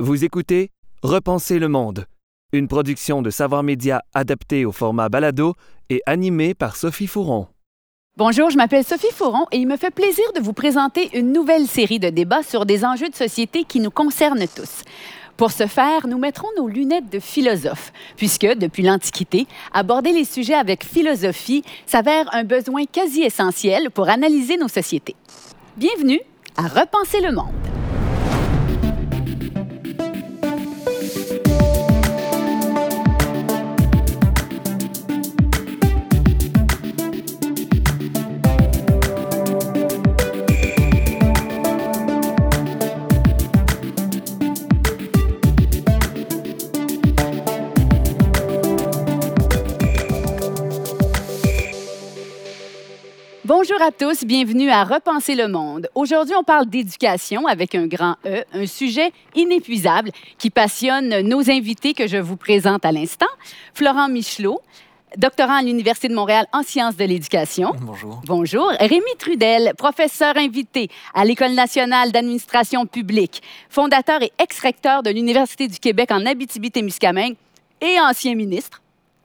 Vous écoutez Repenser le monde, une production de Savoir Média adaptée au format balado et animée par Sophie Fouron. Bonjour, je m'appelle Sophie Fouron et il me fait plaisir de vous présenter une nouvelle série de débats sur des enjeux de société qui nous concernent tous. Pour ce faire, nous mettrons nos lunettes de philosophe, puisque, depuis l'Antiquité, aborder les sujets avec philosophie s'avère un besoin quasi essentiel pour analyser nos sociétés. Bienvenue à Repenser le monde. Bonjour à tous, bienvenue à Repenser le monde. Aujourd'hui, on parle d'éducation avec un grand E, un sujet inépuisable qui passionne nos invités que je vous présente à l'instant. Florent Michelot, doctorant à l'Université de Montréal en sciences de l'éducation. Bonjour. Bonjour. Rémi Trudel, professeur invité à l'École nationale d'administration publique, fondateur et ex-recteur de l'Université du Québec en Abitibi-Témiscamingue et ancien ministre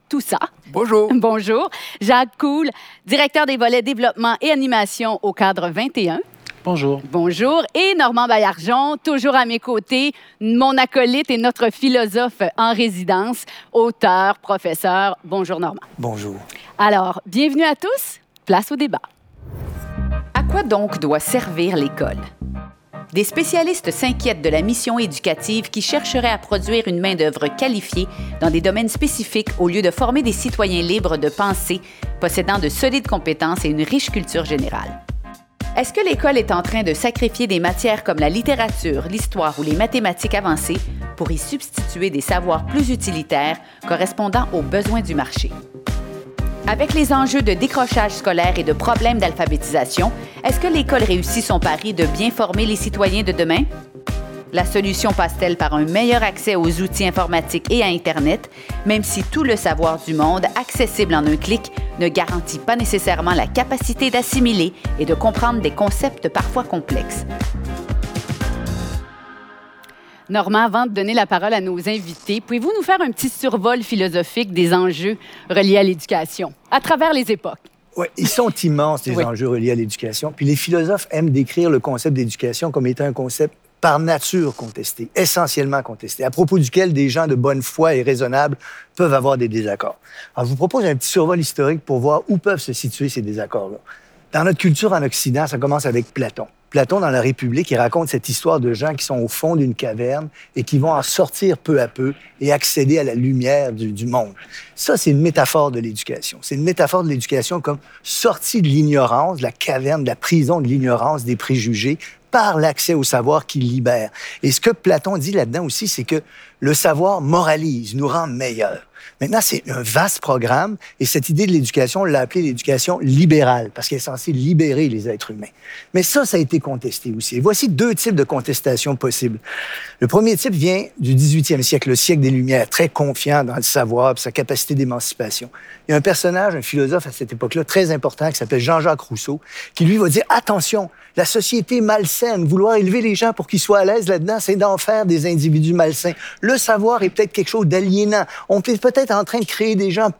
tout ça. Bonjour. Bonjour. Jacques Cool, directeur des volets développement et animation au cadre 21. Bonjour. Bonjour. Et Normand Baillargeon, toujours à mes côtés, mon acolyte et notre philosophe en résidence, auteur, professeur. Bonjour Normand. Bonjour. Alors, bienvenue à tous. Place au débat. À quoi donc doit servir l'école? Des spécialistes s'inquiètent de la mission éducative qui chercherait à produire une main-d'œuvre qualifiée dans des domaines spécifiques au lieu de former des citoyens libres de pensée, possédant de solides compétences et une riche culture générale. Est-ce que l'école est en train de sacrifier des matières comme la littérature, l'histoire ou les mathématiques avancées pour y substituer des savoirs plus utilitaires correspondant aux besoins du marché? Avec les enjeux de décrochage scolaire et de problèmes d'alphabétisation, est-ce que l'école réussit son pari de bien former les citoyens de demain? La solution passe-t-elle par un meilleur accès aux outils informatiques et à Internet, même si tout le savoir du monde, accessible en un clic, ne garantit pas nécessairement la capacité d'assimiler et de comprendre des concepts parfois complexes? Normand, avant de donner la parole à nos invités, pouvez-vous nous faire un petit survol philosophique des enjeux reliés à l'éducation à travers les époques? Oui, ils sont immenses, les Oui. enjeux reliés à l'éducation. Puis les philosophes aiment décrire le concept d'éducation comme étant un concept par nature contesté, essentiellement contesté, à propos duquel des gens de bonne foi et raisonnables peuvent avoir des désaccords. Alors, je vous propose un petit survol historique pour voir où peuvent se situer ces désaccords-là. Dans notre culture en Occident, ça commence avec Platon. Platon, dans la République, il raconte cette histoire de gens qui sont au fond d'une caverne et qui vont en sortir peu à peu et accéder à la lumière du, monde. Ça, c'est une métaphore de l'éducation. C'est une métaphore de l'éducation comme sortie de l'ignorance, de la caverne, de la prison de l'ignorance, des préjugés, par l'accès au savoir qui libère. Et ce que Platon dit là-dedans aussi, c'est que le savoir moralise, nous rend meilleurs. Maintenant, c'est un vaste programme et cette idée de l'éducation, on l'a appelée l'éducation libérale parce qu'elle est censée libérer les êtres humains. Mais ça, ça a été contesté aussi. Et voici deux types de contestations possibles. Le premier type vient du 18e siècle, le siècle des Lumières, très confiant dans le savoir et sa capacité d'émancipation. Il y a un personnage, un philosophe à cette époque-là, très important, qui s'appelle Jean-Jacques Rousseau, qui lui va dire, attention, la société malsaine, vouloir élever les gens pour qu'ils soient à l'aise là-dedans, c'est d'en faire des individus malsains. Le savoir est peut-être quelque chose d'aliénant. Peut-être en train de créer des gens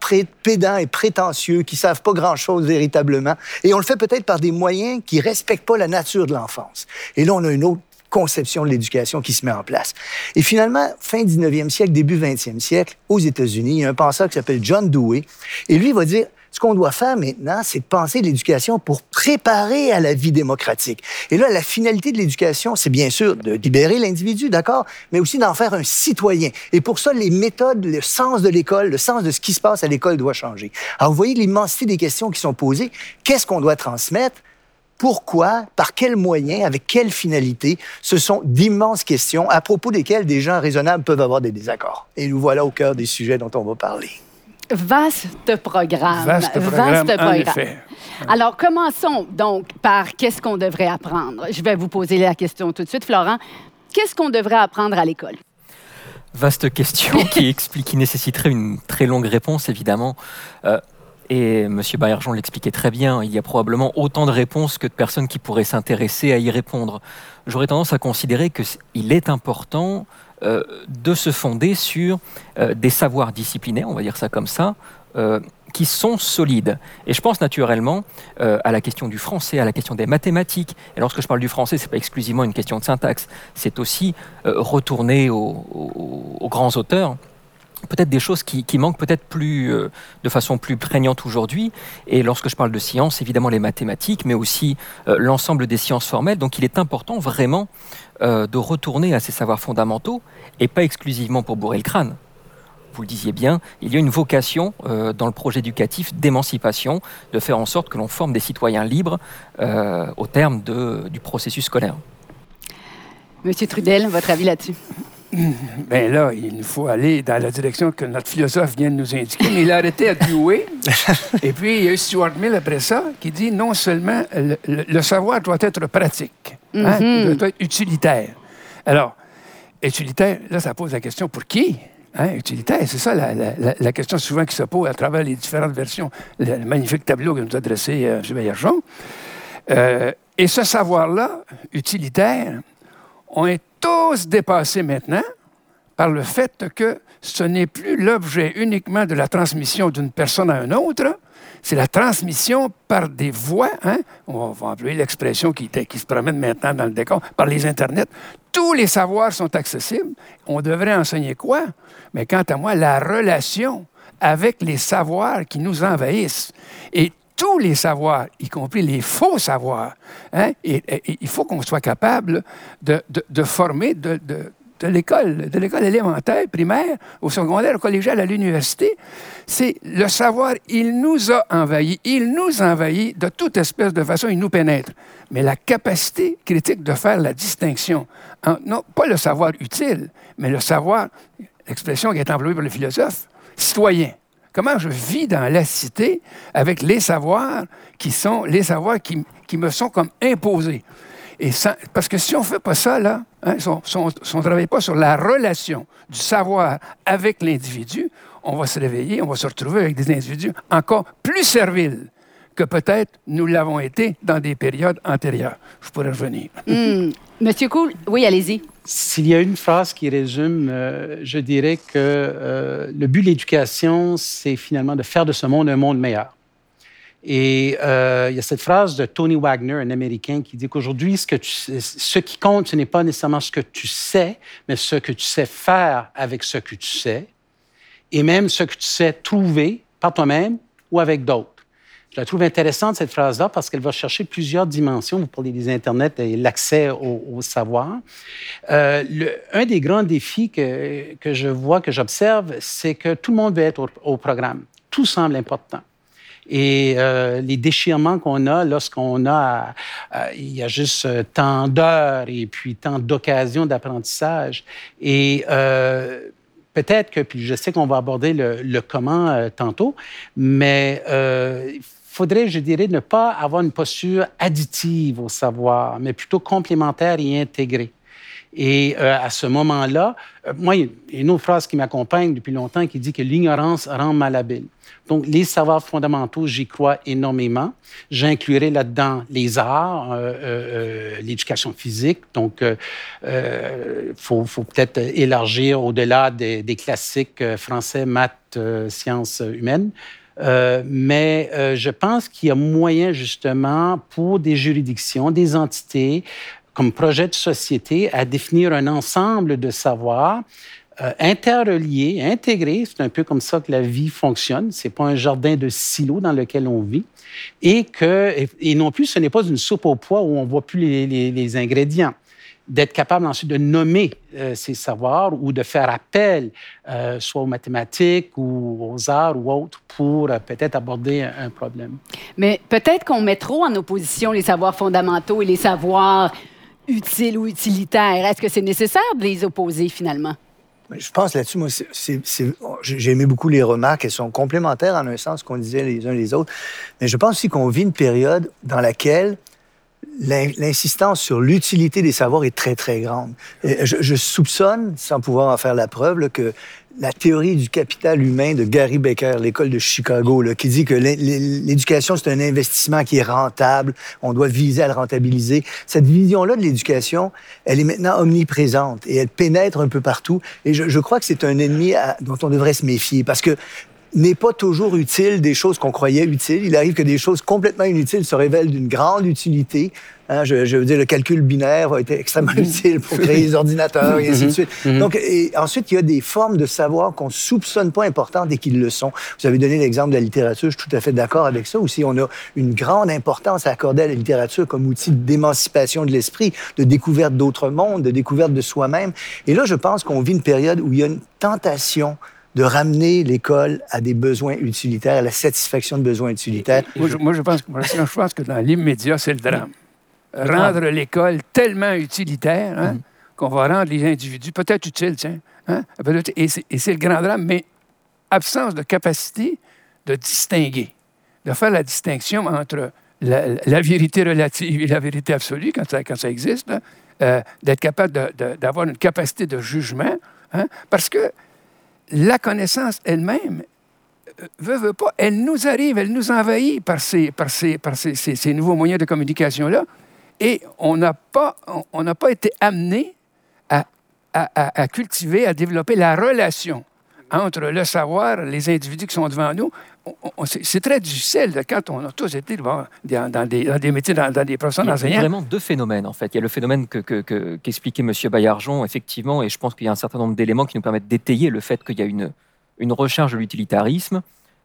pédants et prétentieux qui savent pas grand-chose véritablement. Et on le fait peut-être par des moyens qui respectent pas la nature de l'enfance. Et là, on a une autre conception de l'éducation qui se met en place. Et finalement, fin 19e siècle, début 20e siècle, aux États-Unis, il y a un penseur qui s'appelle John Dewey, et lui va dire, ce qu'on doit faire maintenant, c'est de penser l'éducation pour préparer à la vie démocratique. Et là, la finalité de l'éducation, c'est bien sûr de libérer l'individu, d'accord, mais aussi d'en faire un citoyen. Et pour ça, les méthodes, le sens de l'école, le sens de ce qui se passe à l'école doit changer. Alors, vous voyez l'immensité des questions qui sont posées. Qu'est-ce qu'on doit transmettre? Pourquoi, par quels moyens, avec quelle finalité, ce sont d'immenses questions à propos desquelles des gens raisonnables peuvent avoir des désaccords. Et nous voilà au cœur des sujets dont on va parler. Vaste programme. Vaste programme, en programme. effet. Alors, commençons donc par qu'est-ce qu'on devrait apprendre? Je vais vous poser la question tout de suite, Florent. Qu'est-ce qu'on devrait apprendre à l'école? Vaste question qui explique, qui nécessiterait une très longue réponse, évidemment. Euh, et M. Baillargeon l'expliquait très bien, il y a probablement autant de réponses que de personnes qui pourraient s'intéresser à y répondre. J'aurais tendance à considérer qu'il est important de se fonder sur des savoirs disciplinaires, on va dire ça comme ça, qui sont solides. Et je pense naturellement euh, à la question du français, à la question des mathématiques. Et lorsque je parle du français, c'est pas exclusivement une question de syntaxe, c'est aussi euh, retourner aux, grands auteurs peut-être des choses qui, manquent peut-être plus euh, de façon plus prégnante aujourd'hui. Et lorsque je parle de sciences, évidemment les mathématiques, mais aussi l'ensemble des sciences formelles. Donc il est important vraiment de retourner à ces savoirs fondamentaux et pas exclusivement pour bourrer le crâne vous le disiez bien, il y a une vocation euh, dans le projet éducatif d'émancipation, de faire en sorte que l'on forme des citoyens libres euh, au terme du processus scolaire. Monsieur Trudel, votre avis là-dessus? Bien là, il faut aller dans la direction que notre philosophe vient de nous indiquer, mais il a arrêté à Dewey. Et puis, il y a eu Stuart Mill après ça qui dit non seulement le, savoir doit être pratique, hein, il mhm. doit être utilitaire. Alors, utilitaire, là, ça pose la question pour qui Hein, utilitaire, c'est ça la, question souvent qui se pose à travers les différentes versions. Le, magnifique tableau que nous a dressé euh, M. Baillargeon. Euh, et ce savoir-là, utilitaire, on est tous dépassés maintenant par le fait que ce n'est plus l'objet uniquement de la transmission d'une personne à une autre, c'est la transmission par des voies, hein? on va employer l'expression qui, qui se promène maintenant dans le décor, par les Internets. Tous les savoirs sont accessibles. On devrait enseigner quoi? Mais quant à moi, la relation avec les savoirs qui nous envahissent. Et tous les savoirs, y compris les faux savoirs. Hein? Et, il faut qu'on soit capable de, de, former, de, de l'école, de l'école élémentaire, primaire, au secondaire, au collégial, à l'université, c'est le savoir, il nous a envahis, il nous envahit de toute espèce de façon, il nous pénètre. Mais la capacité critique de faire la distinction, non pas le savoir utile, mais le savoir, l'expression qui est employée par le philosophe, citoyen. Comment je vis dans la cité avec les savoirs qui sont les savoirs qui, me sont comme imposés? Et parce que si on ne fait pas ça, là, hein, si on ne travaille pas sur la relation du savoir avec l'individu, on va se réveiller, on va se retrouver avec des individus encore plus serviles que peut-être nous l'avons été dans des périodes antérieures. Je pourrais revenir. Hmm. Monsieur Cool, oui, allez-y. S'il y a une phrase qui résume, euh, je dirais que euh, le but de l'éducation, c'est finalement de faire de ce monde un monde meilleur. Et euh, il y a cette phrase de Tony Wagner, un Américain, qui dit qu'aujourd'hui, ce, ce qui compte, ce n'est pas nécessairement ce que tu sais, mais ce que tu sais faire avec ce que tu sais, et même ce que tu sais trouver par toi-même ou avec d'autres. Je la trouve intéressante, cette phrase-là, parce qu'elle va chercher plusieurs dimensions. Vous parlez des Internet et l'accès au, savoir. Euh, le, un des grands défis que, que je vois, que j'observe, c'est que tout le monde veut être au, programme. Tout semble important et euh, les déchirements qu'on a lorsqu'on a, euh, il y a juste tant d'heures et puis tant d'occasions d'apprentissage. Et peut-être que, puis je sais qu'on va aborder le, comment tantôt, mais faudrait, je dirais, ne pas avoir une posture additive au savoir, mais plutôt complémentaire et intégrée. Et à ce moment-là, moi, il y a une autre phrase qui m'accompagne depuis longtemps qui dit que l'ignorance rend malhabile. Donc, les savoirs fondamentaux, j'y crois énormément. J'inclurai là-dedans les arts, euh, euh, euh, l'éducation physique. Donc, il faut, peut-être élargir au-delà des, classiques français, maths, sciences humaines. Mais je pense qu'il y a moyen justement pour des juridictions, des entités, comme projet de société, à définir un ensemble de savoirs euh, interreliés, intégrés. C'est un peu comme ça que la vie fonctionne. C'est pas un jardin de silos dans lequel on vit. Et que, et, non plus, ce n'est pas une soupe au pois où on voit plus les, les, ingrédients d'être capable ensuite de nommer euh, ces savoirs ou de faire appel euh, soit aux mathématiques ou aux arts ou autres pour peut-être aborder un, un, problème. Mais peut-être qu'on met trop en opposition les savoirs fondamentaux et les savoirs utiles ou utilitaires. Est-ce que c'est nécessaire de les opposer finalement? Je pense là-dessus, moi, j'ai aimé beaucoup les remarques. Elles sont complémentaires en un sens qu'on disait les uns les autres. Mais je pense aussi qu'on vit une période dans laquelle l'insistance sur l'utilité des savoirs est très, très grande. Je, soupçonne, sans pouvoir en faire la preuve, que la théorie du capital humain de Gary Becker, l'école de Chicago, qui dit que l'éducation, c'est un investissement qui est rentable, on doit viser à le rentabiliser. Cette vision-là de l'éducation, elle est maintenant omniprésente et elle pénètre un peu partout. Et je, crois que c'est un ennemi dont on devrait se méfier parce que n'est pas toujours utile des choses qu'on croyait utiles. Il arrive que des choses complètement inutiles se révèlent d'une grande utilité. Hein, je, je, veux dire, le calcul binaire va être extrêmement mhm. utile pour créer les ordinateurs et ainsi de mhm. suite. Mhm. Donc, et ensuite, il y a des formes de savoir qu'on soupçonne pas importantes et qui le sont. Vous avez donné l'exemple de la littérature, je suis tout à fait d'accord avec ça. Aussi, on a une grande importance à accorder à la littérature comme outil d'émancipation de l'esprit, de découverte d'autres mondes, de découverte de soi-même. Et là, je pense qu'on vit une période où il y a une tentation de ramener l'école à des besoins utilitaires, à la satisfaction de besoins utilitaires. Moi, je, pense, je pense que dans l'immédiat, c'est le drame. Rendre l'école tellement utilitaire hein, mm-hmm. qu'on va rendre les individus peut-être utiles, tiens. Hein, et c'est le grand drame, mais absence de capacité de distinguer, de faire la distinction entre la, vérité relative et la vérité absolue, quand ça, quand ça existe, euh, d'être capable d'avoir une capacité de jugement, hein, parce que la connaissance elle-même, euh, veut, veut pas, elle nous arrive, elle nous envahit par ces, nouveaux moyens de communication-là. Et on n'a pas, été amené à, cultiver, à développer la relation entre le savoir, les individus qui sont devant nous. C'est très difficile quand on a tous été dans, des, dans des, métiers, dans, des professions d'enseignants. Il y a vraiment deux phénomènes, en fait. Il y a le phénomène qu'expliquait que, que, M. Bayarjon, effectivement, et je pense qu'il y a un certain nombre d'éléments qui nous permettent d'étayer le fait qu'il y a une, une recherche de l'utilitarisme,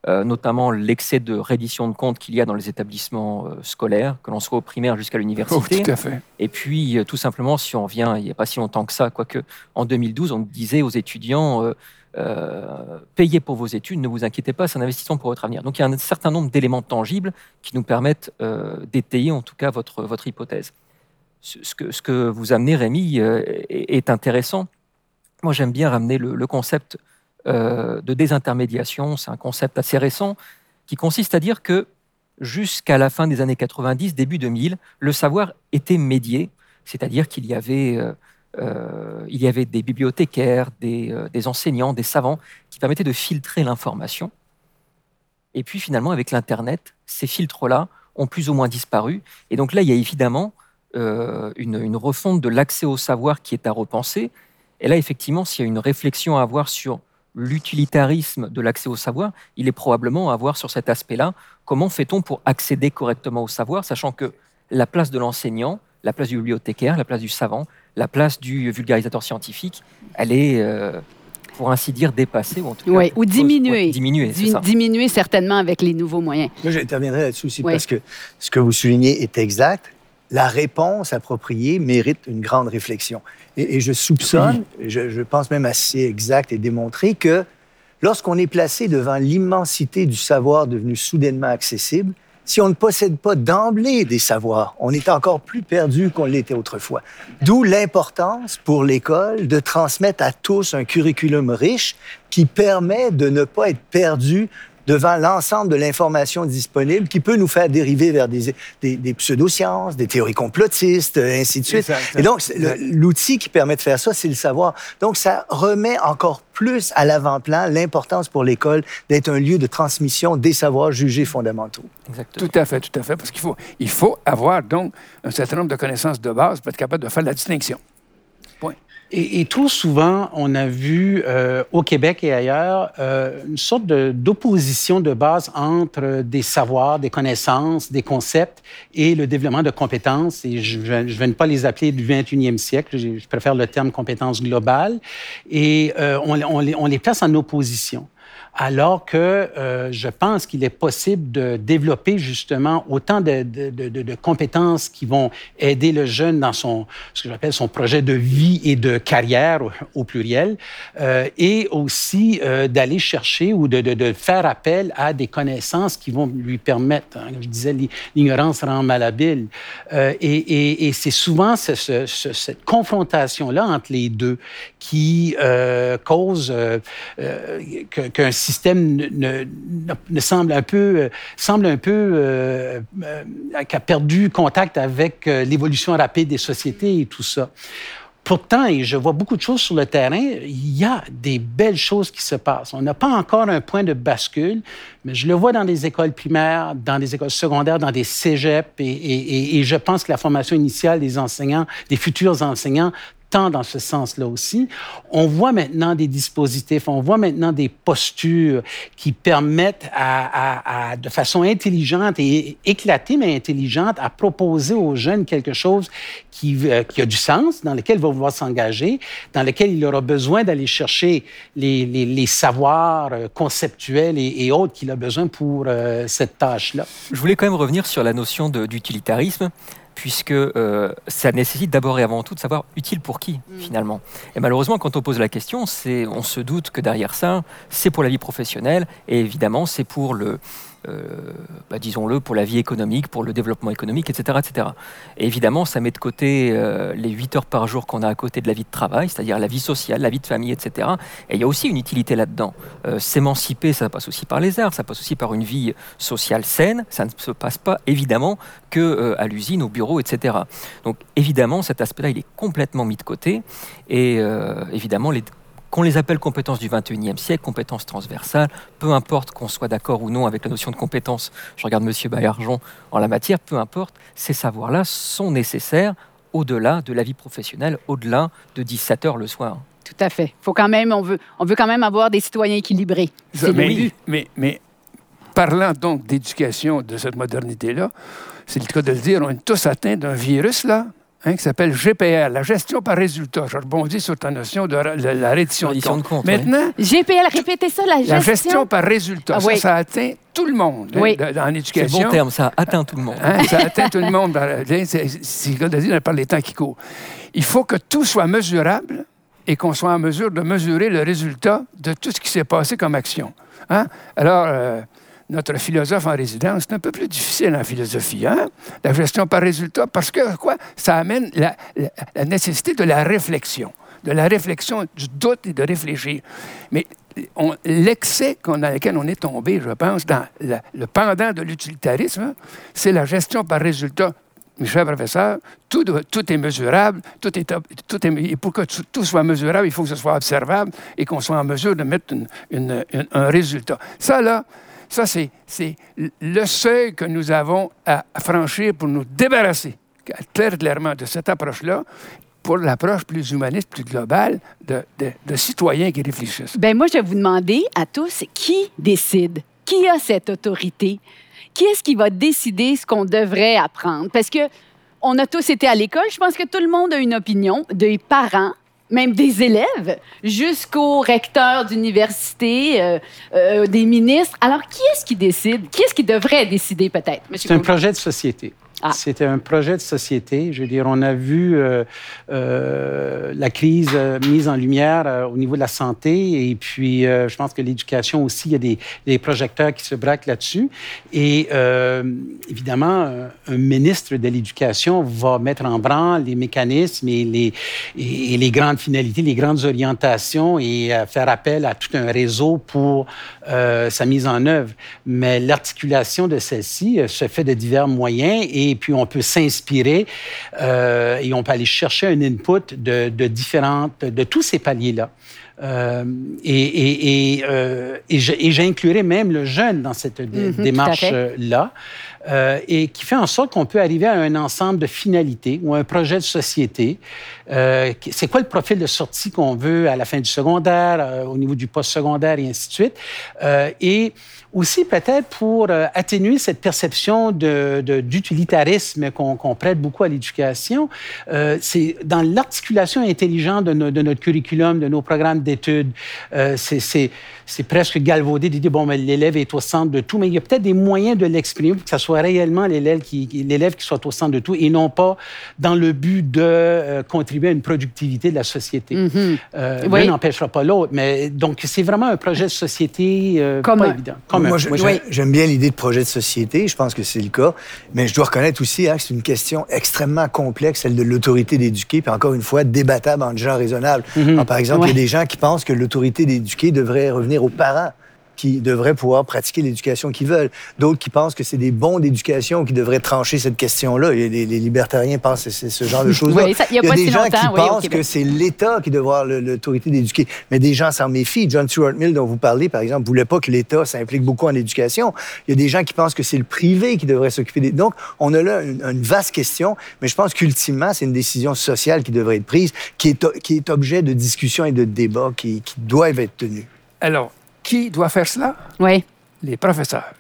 euh, notamment l'excès de reddition de comptes qu'il y a dans les établissements euh, scolaires, que l'on soit au primaire jusqu'à l'université. Oh, tout à fait. Et puis, euh, tout simplement, si on vient, il n'y a pas si longtemps que ça, quoique en 2012, on disait aux étudiants euh, payez pour vos études, ne vous inquiétez pas, c'est un investissement pour votre avenir. Donc il y a un certain nombre d'éléments tangibles qui nous permettent euh, d'étayer en tout cas votre, votre hypothèse. Ce, que, ce que vous amenez, Rémi, euh, est, intéressant. Moi, j'aime bien ramener le, concept de désintermédiation. C'est un concept assez récent qui consiste à dire que jusqu'à la fin des années 90, début 2000, le savoir était médié, c'est-à-dire qu'il y avait euh, il y avait des bibliothécaires, euh, des, enseignants, des savants qui permettaient de filtrer l'information. Et puis finalement, avec l'Internet, ces filtres-là ont plus ou moins disparu. Et donc là, il y a évidemment euh, une, refonte de l'accès au savoir qui est à repenser. Et là, effectivement, s'il y a une réflexion à avoir sur l'utilitarisme de l'accès au savoir, il est probablement à avoir sur cet aspect-là comment fait-on pour accéder correctement au savoir, sachant que la place de l'enseignant, la place du bibliothécaire, la place du savant, la place du vulgarisateur scientifique, elle est, euh, pour ainsi dire, dépassée, ou en tout cas, oui, ou diminuée. diminuée, ça. diminuée certainement avec les nouveaux moyens. Moi, j'interviendrai là-dessus aussi parce que ce que vous soulignez est exact. La réponse appropriée mérite une grande réflexion. Et, je soupçonne, je, je pense même assez exact et démontré, que lorsqu'on est placé devant l'immensité du savoir devenu soudainement accessible, si on ne possède pas d'emblée des savoirs, on est encore plus perdu qu'on l'était autrefois. D'où l'importance pour l'école de transmettre à tous un curriculum riche qui permet de ne pas être perdu devant l'ensemble de l'information disponible qui peut nous faire dériver vers des, des, pseudosciences, des théories complotistes, euh, ainsi de suite. Et donc, l'outil qui permet de faire ça, c'est le savoir. Donc, ça remet encore plus à l'avant-plan l'importance pour l'école d'être un lieu de transmission des savoirs jugés fondamentaux. Exactement. Tout à fait, tout à fait, parce qu'il faut, il faut avoir donc un certain nombre de connaissances de base pour être capable de faire la distinction. Et, trop souvent, on a vu euh, au Québec et ailleurs euh, une sorte d'opposition de, base entre des savoirs, des connaissances, des concepts et le développement de compétences. Et je ne vais pas les appeler du 21e siècle, je, préfère le terme compétences globales. Et euh, on, on, les, on les place en opposition alors que euh, je pense qu'il est possible de développer justement autant de, compétences qui vont aider le jeune dans son, ce que j'appelle son projet de vie et de carrière au, pluriel, euh, et aussi euh, d'aller chercher ou de, faire appel à des connaissances qui vont lui permettre, hein, comme je disais, l'ignorance rend malhabile. Et, c'est souvent ce, ce, cette confrontation-là entre les deux qui cause qu'un système semble un peu, semble un peu euh, a perdu contact avec l'évolution rapide des sociétés et tout ça. Pourtant, et je vois beaucoup de choses sur le terrain, il y a des belles choses qui se passent. On n'a pas encore un point de bascule, mais je le vois dans des écoles primaires, dans des écoles secondaires, dans des cégeps, et je pense que la formation initiale des enseignants, des futurs enseignants, tant dans ce sens-là aussi. On voit maintenant des dispositifs, on voit maintenant des postures qui permettent à, de façon intelligente et éclatée, mais intelligente, à proposer aux jeunes quelque chose qui, euh, qui a du sens, dans lequel ils vont vouloir s'engager, dans lequel il aura besoin d'aller chercher les, les, savoirs euh, conceptuels et, autres qu'il a besoin pour euh, cette tâche-là. Je voulais quand même revenir sur la notion d'utilitarisme puisque euh, ça nécessite d'abord et avant tout de savoir utile pour qui, mm. finalement. Et malheureusement, quand on pose la question, on se doute que derrière ça, c'est pour la vie professionnelle, et évidemment, c'est pour le, bah, disons-le, pour la vie économique, pour le développement économique, etc. etc. Et évidemment, ça met de côté euh, les 8 heures par jour qu'on a à côté de la vie de travail, c'est-à-dire la vie sociale, la vie de famille, etc. Et il y a aussi une utilité là-dedans. Euh, s'émanciper, ça passe aussi par les arts, ça passe aussi par une vie sociale saine, ça ne se passe pas évidemment que à l'usine, au bureau, etc. Donc évidemment, cet aspect-là, il est complètement mis de côté. Et évidemment, les qu'on les appelle compétences du 21e siècle, compétences transversales, peu importe qu'on soit d'accord ou non avec la notion de compétence, je regarde M. Baillargeon en la matière, peu importe, ces savoirs-là sont nécessaires au-delà de la vie professionnelle, au-delà de 17 heures le soir. Tout à fait. Faut quand même, on, veut, on veut quand même avoir des citoyens équilibrés. C'est mais, mais, mais parlant donc d'éducation de cette modernité-là, c'est le cas de le dire, on est tous atteints d'un virus, là, Hein, qui s'appelle GPR, la gestion par résultat. Je rebondis sur ta notion de, la reddition de compte. Maintenant, GPL, répétez ça, la gestion. La gestion par résultat. Ah ça, ça atteint tout le monde hein, dans l'éducation. C'est bon terme, ça atteint tout le monde. Hein, ça atteint tout le monde. C'est de dire par les temps qui courent. Il faut que tout soit mesurable et qu'on soit en mesure de mesurer le résultat de tout ce qui s'est passé comme action. Alors, euh, notre philosophe en résidence, c'est un peu plus difficile en philosophie, hein? la gestion par résultat, parce que quoi? Ça amène la, nécessité de la réflexion, de la réflexion, du doute et de réfléchir. Mais l'excès dans lequel on est tombé, je pense, dans le pendant de l'utilitarisme, c'est la gestion par résultat. Michel professeur, tout, tout est mesurable, tout est, tout est, et pour que tout soit mesurable, il faut que ce soit observable et qu'on soit en mesure de mettre un résultat. Ça, là, ça, c'est le seuil que nous avons à franchir pour nous débarrasser très clairement de cette approche-là pour l'approche plus humaniste, plus globale de, de, citoyens qui réfléchissent. Ben moi, je vais vous demander à tous qui décide, qui a cette autorité, qui est-ce qui va décider ce qu'on devrait apprendre? Parce que on a tous été à l'école. Je pense que tout le monde a une opinion, des parents, même des élèves, jusqu'au recteur d'université, euh, euh, des ministres. Alors, qui est-ce qui décide? Qui est-ce qui devrait décider, peut-être? C'est un projet de société. Ah. C'était un projet de société. Je veux dire, on a vu euh, euh, la crise euh, mise en lumière au niveau de la santé et puis je pense que l'éducation aussi, il y a des, projecteurs qui se braquent là-dessus. Et évidemment, un ministre de l'Éducation va mettre en branle les mécanismes et les, et, les grandes finalités, les grandes orientations et faire appel à tout un réseau pour sa mise en œuvre. Mais l'articulation de celle-ci se fait de divers moyens et et puis on peut s'inspirer euh, et on peut aller chercher un input de, différentes, de tous ces paliers-là. Euh, et, et, euh, j'inclurais même le jeune dans cette mhm, démarche-là, et qui fait en sorte qu'on peut arriver à un ensemble de finalités ou un projet de société. C'est quoi le profil de sortie qu'on veut à la fin du secondaire, au niveau du post-secondaire et ainsi de suite? et aussi peut-être pour euh, atténuer cette perception d'utilitarisme qu'on prête beaucoup à l'éducation. Euh, c'est dans l'articulation intelligente de, notre curriculum, de nos programmes d'études. Euh, c'est presque galvaudé de dire, bon, mais l'élève est au centre de tout, mais il y a peut-être des moyens de l'exprimer pour que ce soit réellement l'élève qui, soit au centre de tout et non pas dans le but de euh, contribuer à une productivité de la société. Mm-hmm. Euh, l'un n'empêchera pas l'autre, mais donc c'est vraiment un projet de société euh, pas évident. Moi, j'aime bien l'idée de projet de société, je pense que c'est le cas, mais je dois reconnaître aussi hein, que c'est une question extrêmement complexe, celle de l'autorité d'éduquer, puis encore une fois, débattable en gens raisonnables. Mm-hmm. par exemple, il y a des gens qui pensent que l'autorité d'éduquer devrait revenir aux parents qui devraient pouvoir pratiquer l'éducation qu'ils veulent. D'autres qui pensent que c'est des bons d'éducation qui devraient trancher cette question-là. Et les, les libertariens pensent que c'est ce genre de choses-là. Oui, il y a il y a pas des si gens qui oui, pensent que c'est l'État qui doit avoir le- l'autorité d'éduquer. Mais des gens s'en méfient. John Stuart Mill, dont vous parlez, par exemple, voulait pas que l'État s'implique beaucoup en éducation. Il y a des gens qui pensent que c'est le privé qui devrait s'occuper des... Donc, on a là une, une vaste question, mais je pense qu'ultimement, c'est une décision sociale qui devrait être prise, qui est, qui est objet de discussion et de débat qui, qui doivent être tenus. Alors, qui doit faire cela? Oui. Les professeurs.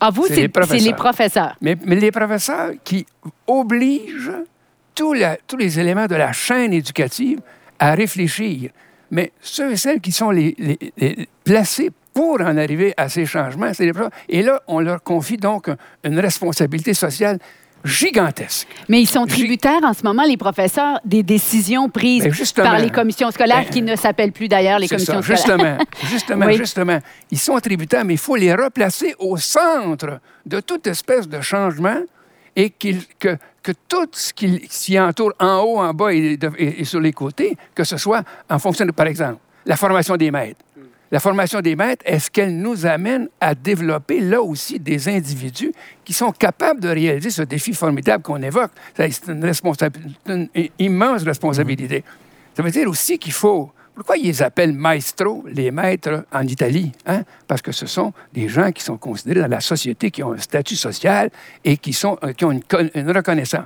Ah, vous, C'est les professeurs. c'est les professeurs. Mais, mais les professeurs qui obligent tous, la- tous les éléments de la chaîne éducative à réfléchir. Mais ceux et celles qui sont les, les- les placés pour en arriver à ces changements, c'est les professeurs. Et là, on leur confie donc un- une responsabilité sociale gigantesque. Mais ils sont tributaires en ce moment, les professeurs, des décisions prises par les commissions scolaires, Ben, qui ne s'appellent plus d'ailleurs les commissions ça, scolaires. justement, justement, Oui. justement. Ils sont tributaires, mais il faut les replacer au centre de toute espèce de changement et que, que tout ce qui s'y entoure en haut, en bas et, de- et- et sur les côtés, que ce soit en fonction de, par exemple, la formation des maîtres. La formation des maîtres, est-ce qu'elle nous amène à développer là aussi des individus qui sont capables de réaliser ce défi formidable qu'on évoque? C'est une, immense responsabilité. Ça veut dire aussi qu'il faut. Pourquoi ils les appellent maestro, les maîtres en Italie? Hein? Parce que ce sont des gens qui sont considérés dans la société, qui ont un statut social et qui, sont, euh, qui ont une reconnaissance.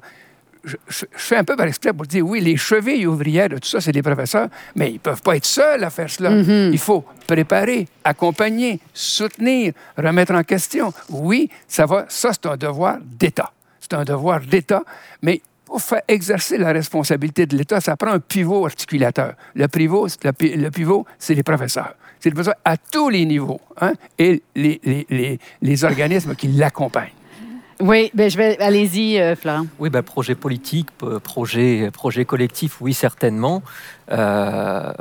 Je, fais un peu par exprès pour dire, oui, les chevilles ouvrières de tout ça, c'est les professeurs, mais ils ne peuvent pas être seuls à faire cela. Il faut préparer, accompagner, soutenir, remettre en question. Oui, ça va, ça c'est un devoir d'État. C'est un devoir d'État, mais pour faire exercer la responsabilité de l'État, ça prend un pivot articulateur. Le pivot, c'est- le, pi- le pivot, c'est les professeurs. C'est les professeurs à tous les niveaux hein, et les, les- les- les organismes qui l'accompagnent. Oui, ben je vais. Allez-y, euh, Florent. Oui, bah, projet politique, projet, projet collectif, oui, certainement. Euh,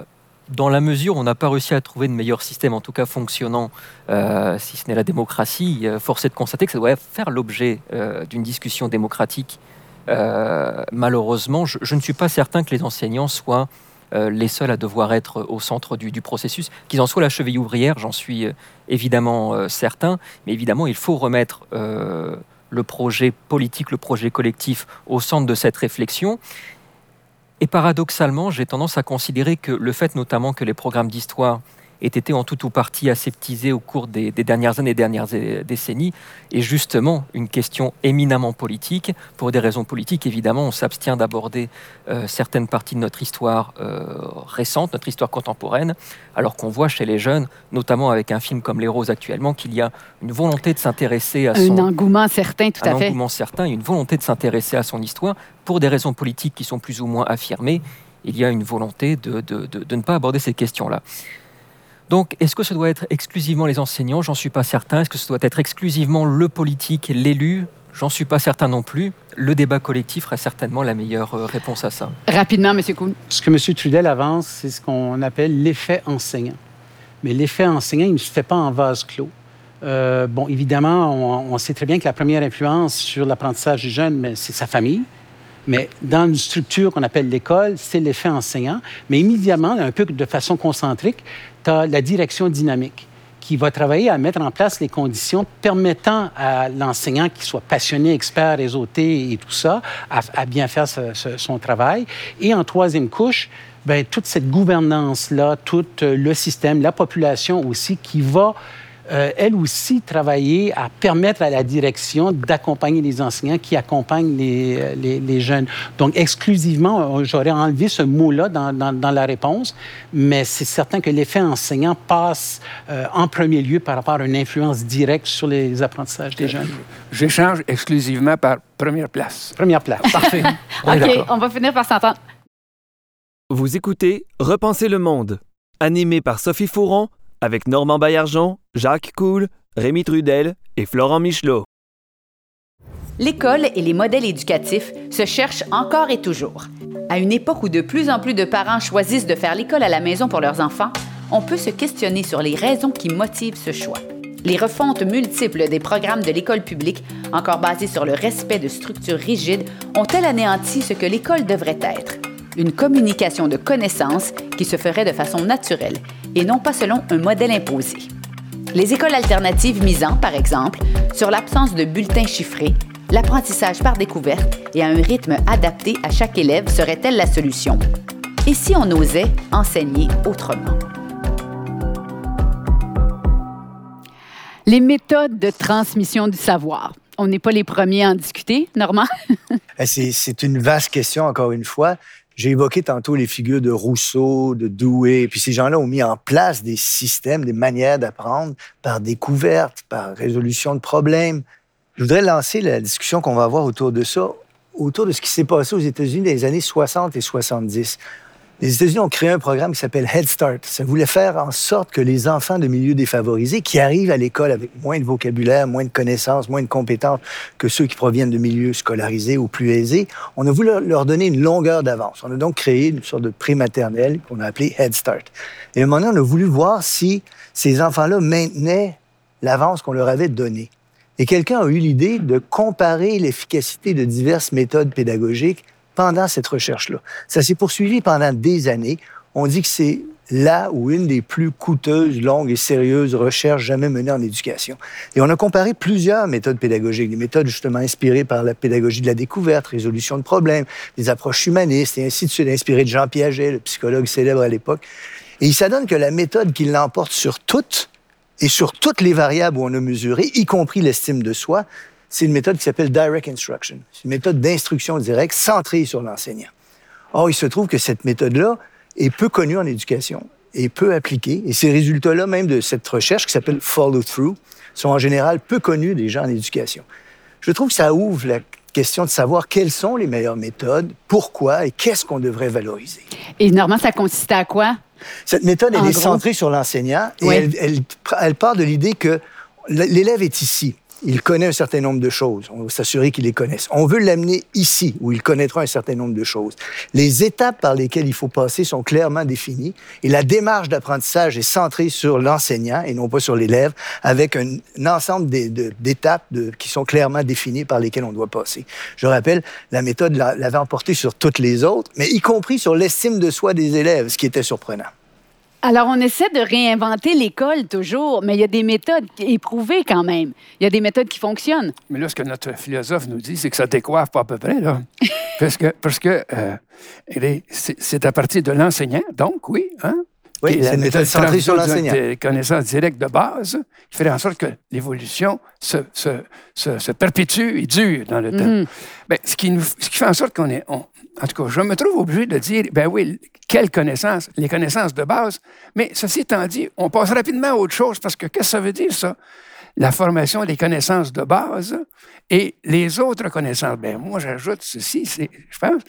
dans la mesure où on n'a pas réussi à trouver de meilleur système, en tout cas fonctionnant, euh, si ce n'est la démocratie, euh, force est de constater que ça doit faire l'objet d'une discussion démocratique. Malheureusement, je, ne suis pas certain que les enseignants soient les seuls à devoir être au centre du, processus. Qu'ils en soient la cheville ouvrière, j'en suis évidemment certain, mais évidemment, il faut remettre le projet politique, le projet collectif au centre de cette réflexion. Et paradoxalement, j'ai tendance à considérer que le fait notamment que les programmes d'histoire aient été en tout ou partie aseptisés au cours des, des dernières années, des dernières é- décennies, est justement une question éminemment politique. Pour des raisons politiques, évidemment, on s'abstient d'aborder euh, certaines parties de notre histoire euh, récente, notre histoire contemporaine, alors qu'on voit chez les jeunes, notamment avec un film comme Les Roses actuellement, qu'il y a une volonté de s'intéresser à son Un engouement certain, tout un à fait. engouement certain, une volonté de s'intéresser à son histoire pour des raisons politiques qui sont plus ou moins affirmées. Il y a une volonté de, de- de- de ne pas aborder ces questions-là. Donc, est-ce que ce doit être exclusivement les enseignants? J'en suis pas certain. Est-ce que ce doit être exclusivement le politique, l'élu? J'en suis pas certain non plus. Le débat collectif serait certainement la meilleure euh, réponse à ça. Rapidement, M. Kuhn. Ce que M. Trudel avance, c'est ce qu'on appelle l'effet enseignant. Mais l'effet enseignant, il ne se fait pas en vase clos. Euh, bon, évidemment, on, on sait très bien que la première influence sur l'apprentissage du jeune, c'est sa famille. Mais dans une structure qu'on appelle l'école, c'est l'effet enseignant. Mais immédiatement, un peu de façon concentrique, la direction dynamique qui va travailler à mettre en place les conditions permettant à l'enseignant qui soit passionné, expert, réseauté et tout ça, à, bien faire son travail. Et en troisième couche, ben, toute cette gouvernance-là, tout euh, le système, la population aussi, qui va, euh, elle aussi, travailler à permettre à la direction d'accompagner les enseignants qui accompagnent les, euh, les- les jeunes. Donc, exclusivement, euh, j'aurais enlevé ce mot-là dans, dans- dans la réponse, mais c'est certain que l'effet enseignant passe euh, en premier lieu par rapport à une influence directe sur les apprentissages des jeunes. J'échange exclusivement par première place. Première place. Parfait. On est OK, on va finir par s'entendre. Vous écoutez Repenser le monde, animé par Sophie Fouron, avec Normand Baillargeon, Jacques Cool, Rémi Trudel et Florent Michelot. L'école et les modèles éducatifs se cherchent encore et toujours. À une époque où de plus en plus de parents choisissent de faire l'école à la maison pour leurs enfants, on peut se questionner sur les raisons qui motivent ce choix. Les refontes multiples des programmes de l'école publique, encore basés sur le respect de structures rigides, ont-elles anéanti ce que l'école devrait être? Une communication de connaissances qui se ferait de façon naturelle et non pas selon un modèle imposé. Les écoles alternatives misant, par exemple, sur l'absence de bulletins chiffrés, l'apprentissage par découverte et à un rythme adapté à chaque élève serait-elle la solution? Et si on osait enseigner autrement? Les méthodes de transmission du savoir. On n'est pas les premiers à en discuter, Normand? Eh, c'est une vaste question, encore une fois. J'ai évoqué tantôt les figures de Rousseau, de Douai, puis ces gens-là ont mis en place des systèmes, des manières d'apprendre par découverte, par résolution de problèmes. Je voudrais lancer la discussion qu'on va avoir autour de ça, autour de ce qui s'est passé aux États-Unis dans les années 60 et 70 les États-Unis ont créé un programme qui s'appelle Head Start. Ça voulait faire en sorte que les enfants de milieux défavorisés, qui arrivent à l'école avec moins de vocabulaire, moins de connaissances, moins de compétences que ceux qui proviennent de milieux scolarisés ou plus aisés, on a voulu leur donner une longueur d'avance. On a donc créé une sorte de prématernelle qu'on a appelée Head Start. Et à un moment donné, on a voulu voir si ces enfants-là maintenaient l'avance qu'on leur avait donnée. Et quelqu'un a eu l'idée de comparer l'efficacité de diverses méthodes pédagogiques pendant cette recherche-là. Ça s'est poursuivi pendant des années. On dit que c'est là où une des plus coûteuses, longues et sérieuses recherches jamais menées en éducation. Et on a comparé plusieurs méthodes pédagogiques, des méthodes justement inspirées par la pédagogie de la découverte, résolution de problèmes, des approches humanistes et ainsi de suite, inspirées de Jean Piaget, le psychologue célèbre à l'époque. Et il s'adonne que la méthode qui l'emporte sur toutes et sur toutes les variables où on a mesuré, y compris l'estime de soi, c'est une méthode qui s'appelle Direct Instruction. C'est une méthode d'instruction directe centrée sur l'enseignant. Or, il se trouve que cette méthode-là est peu connue en éducation et peu appliquée. Et ces résultats-là, même de cette recherche qui s'appelle Follow Through, sont en général peu connus des gens en éducation. Je trouve que ça ouvre la question de savoir quelles sont les meilleures méthodes, pourquoi et qu'est-ce qu'on devrait valoriser. Et normalement, ça consiste à quoi? Cette méthode, elle est centrée sur l'enseignant et elle, elle, elle part de l'idée que l'élève est ici il connaît un certain nombre de choses. On veut s'assurer qu'il les connaisse. On veut l'amener ici, où il connaîtra un certain nombre de choses. Les étapes par lesquelles il faut passer sont clairement définies et la démarche d'apprentissage est centrée sur l'enseignant et non pas sur l'élève, avec un, ensemble d'étapes qui sont clairement définies par lesquelles on doit passer. Je rappelle, la méthode l'avait emporté sur toutes les autres, mais y compris sur l'estime de soi des élèves, ce qui était surprenant. Alors, on essaie de réinventer l'école toujours, mais il y a des méthodes éprouvées quand même. Il y a des méthodes qui fonctionnent. Mais là, ce que notre philosophe nous dit, c'est que ça décoiffe pas à peu près, là. parce que, parce que euh, c'est à partir de l'enseignant, donc, oui, hein? Oui, c'est une méthode centrée sur l'enseignant. connaissance directe de base qui fait en sorte que l'évolution se, se, se, perpétue et dure dans le temps. Mm-hmm. Ben, ce, qui nous, ce qui fait en sorte qu'on est, en tout cas, je me trouve obligé de dire, ben oui, quelles connaissances? Les connaissances de base. Mais ceci étant dit, on passe rapidement à autre chose parce que qu'est-ce que ça veut dire, ça? La formation des connaissances de base et les autres connaissances. Ben moi, j'ajoute ceci, je pense.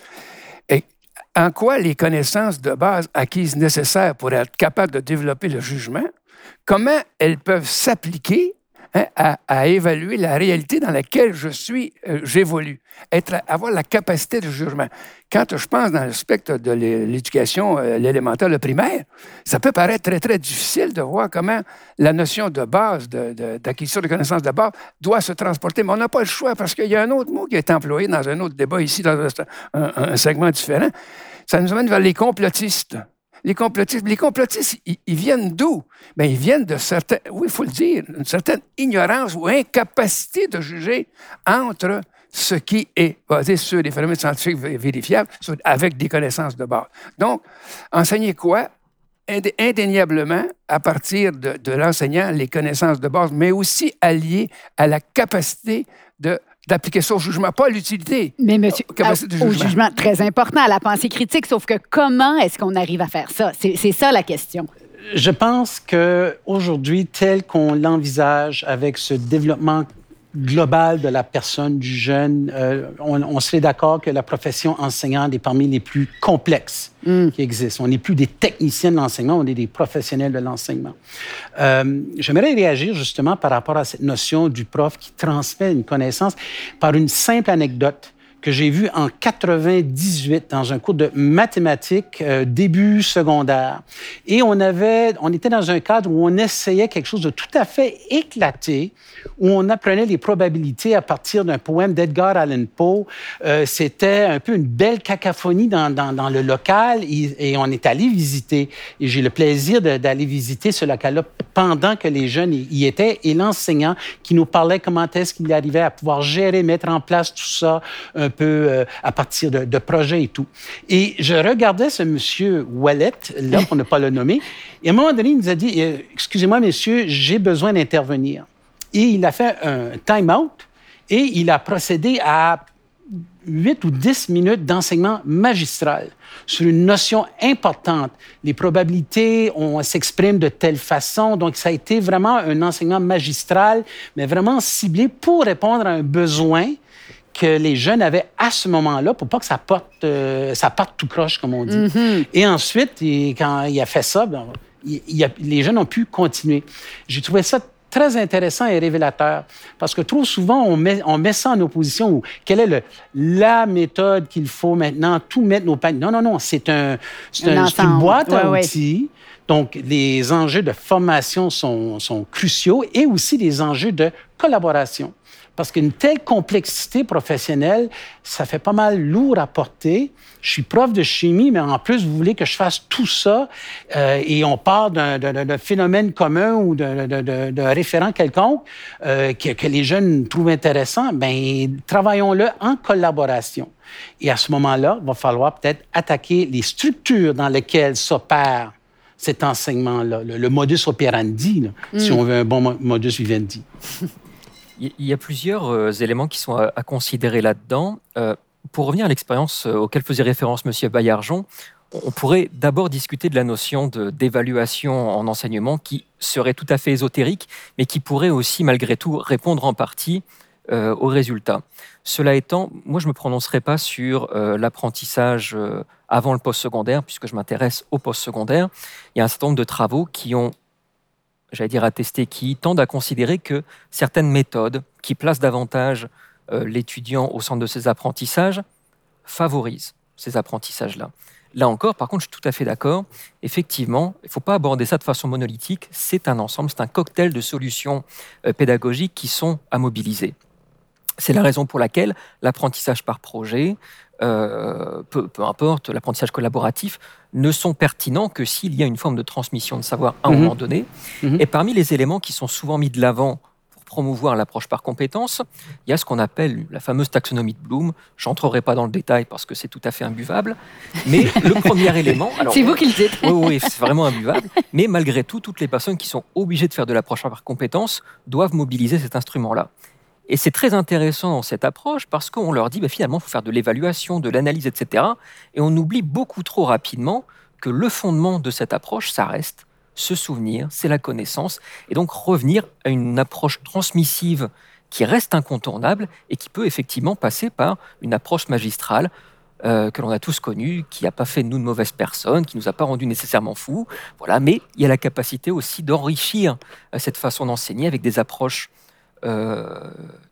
En quoi les connaissances de base acquises nécessaires pour être capable de développer le jugement, comment elles peuvent s'appliquer Hein, à, évaluer la réalité dans laquelle je suis, euh, j'évolue, avoir la capacité de jugement. Quand je pense dans le spectre de l'éducation, euh, l'élémentaire, le primaire, ça peut paraître très, très difficile de voir comment la notion de base, d'acquisition de, de connaissances de base, doit se transporter. Mais on n'a pas le choix parce qu'il y a un autre mot qui est employé dans un autre débat ici, dans un, un segment différent. Ça nous amène vers les complotistes les complotistes. Les ils, viennent d'où? Bien, ils viennent de certains, oui, il faut le dire, une certaine ignorance ou incapacité de juger entre ce qui est basé sur des phénomènes scientifiques vérifiables avec des connaissances de base. Donc, enseigner quoi? indéniablement, à partir de, de l'enseignant, les connaissances de base, mais aussi alliées à la capacité de d'appliquer ça au jugement, pas à l'utilité. Mais monsieur, au, jugement. très important, à la pensée critique, sauf que comment est-ce qu'on arrive à faire ça? C'est ça la question. Je pense qu'aujourd'hui, tel qu'on l'envisage avec ce développement global de la personne, du jeune, euh, on, serait d'accord que la profession enseignante est parmi les plus complexes mm. qui existent. On n'est plus des techniciens de l'enseignement, on est des professionnels de l'enseignement. Euh, J'aimerais réagir justement par rapport à cette notion du prof qui transmet une connaissance par une simple anecdote que j'ai vu en 98 dans un cours de mathématiques euh, début secondaire. Et on avait, on était dans un cadre où on essayait quelque chose de tout à fait éclaté, où on apprenait les probabilités à partir d'un poème d'Edgar Allan Poe. Euh, C'était un peu une belle cacophonie dans, dans, le local et, on est allé visiter. Et j'ai le plaisir d'aller visiter ce local-là pendant que les jeunes y étaient et l'enseignant qui nous parlait comment est-ce qu'il arrivait à pouvoir gérer, mettre en place tout ça peu euh, à partir de, de, projets et tout. Et je regardais ce monsieur Wallet, là, pour ne pas le nommer, et à un moment donné, il nous a dit, euh, excusez-moi, messieurs, j'ai besoin d'intervenir. Et il a fait un time-out et il a procédé à 8 ou 10 minutes d'enseignement magistral sur une notion importante. Les probabilités, on s'exprime de telle façon. Donc, ça a été vraiment un enseignement magistral, mais vraiment ciblé pour répondre à un besoin que les jeunes avaient à ce moment-là pour pas que ça porte, euh, ça parte tout croche, comme on dit. Mm-hmm. Et ensuite, quand il a fait ça, ben, les jeunes ont pu continuer. J'ai trouvé ça très intéressant et révélateur. Parce que trop souvent, on met, on met ça en opposition. Où, quelle est le, la méthode qu'il faut maintenant, tout mettre nos paniers? Non, non, non, c'est un, un, une boîte à outils. Donc, les enjeux de formation sont, sont cruciaux et aussi les enjeux de collaboration. Parce qu'une telle complexité professionnelle, ça fait pas mal lourd à porter. Je suis prof de chimie, mais en plus, vous voulez que je fasse tout ça euh, et on part d'un phénomène commun ou d'un référent quelconque euh, que, que, les jeunes trouvent intéressant. Ben, travaillons-le en collaboration. Et à ce moment-là, il va falloir peut-être attaquer les structures dans lesquelles s'opère cet enseignement-là, le, modus operandi, si mm. on veut un bon modus vivendi. Il y a plusieurs euh, éléments qui sont à, considérer là-dedans. Euh, pour revenir à l'expérience euh, auquel faisait référence M. Bayarjon, on pourrait d'abord discuter de la notion d'évaluation en enseignement qui serait tout à fait ésotérique, mais qui pourrait aussi malgré tout répondre en partie aux résultats. Cela étant, moi je ne me prononcerai pas sur l'apprentissage avant le post-secondaire, puisque je m'intéresse au post-secondaire. Il y a un certain nombre de travaux qui ont j'allais dire attestés, qui tendent à considérer que certaines méthodes qui placent davantage euh, l'étudiant au centre de ses apprentissages favorisent ces apprentissages-là. Là encore, par contre, je suis tout à fait d'accord. Effectivement, il ne faut pas aborder ça de façon monolithique. C'est un ensemble, c'est un cocktail de solutions euh, pédagogiques qui sont à mobiliser. C'est la raison pour laquelle l'apprentissage par projet, euh, peu, importe, l'apprentissage collaboratif, ne sont pertinents que s'il y a une forme de transmission de savoir à un mhm. moment donné. Mhm. Et parmi les éléments qui sont souvent mis de l'avant pour promouvoir l'approche par compétence, il y a ce qu'on appelle la fameuse taxonomie de Bloom. J'entrerai pas dans le détail parce que c'est tout à fait imbuvable. Mais le premier élément. C'est vous qui le dites. oui, oui c'est vraiment imbuvable. Mais malgré tout, toutes les personnes qui sont obligées de faire de l'approche par compétence doivent mobiliser cet instrument-là. Et c'est très intéressant dans cette approche parce qu'on leur dit bah, finalement, il faut faire de l'évaluation, de l'analyse, etc. Et on oublie beaucoup trop rapidement que le fondement de cette approche, ça reste se souvenir, c'est la connaissance, et donc revenir à une approche transmissive qui reste incontournable et qui peut effectivement passer par une approche magistrale euh, que l'on a tous connue, qui n'a pas fait de nous de mauvaises personnes, qui nous a pas rendus nécessairement fous. Voilà, mais il y a la capacité aussi d'enrichir euh, cette façon d'enseigner avec des approches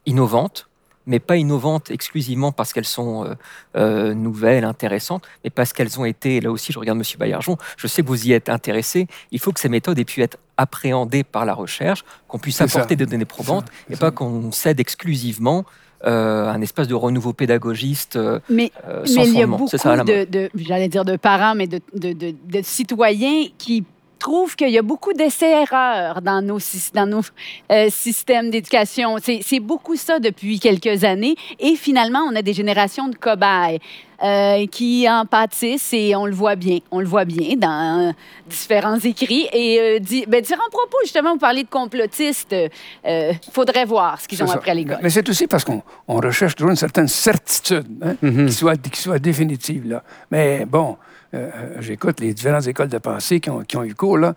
innovantes, mais pas innovantes exclusivement parce qu'elles sont euh, euh, nouvelles, intéressantes, mais parce qu'elles ont été, là aussi je regarde M. Bayarjon, je sais que vous y êtes intéressé, il faut que ces méthodes aient pu être appréhendées par la recherche, qu'on puisse apporter des données probantes, et pas qu'on cède exclusivement un espace de renouveau pédagogiste mais, mais il y a beaucoup de, j'allais dire de parents, mais de, de citoyens qui trouve qu'il y a beaucoup d'essais-erreurs dans nos, dans nos euh, systèmes d'éducation. C'est beaucoup ça depuis quelques années. Et finalement, on a des générations de cobayes euh, qui en pâtissent et on le voit bien. On le voit bien dans différents écrits. Et euh, ben, différents propos, justement, vous parlez de complotistes. Il faudrait voir ce qu'ils ont appris à l'école. Mais c'est aussi parce qu'on recherche toujours une certaine certitude hein, mm-hmm. qui, soit, qui soit définitive. Là. Mais bon, euh, euh, j'écoute les différentes écoles de pensée qui ont, qui ont eu cours, là.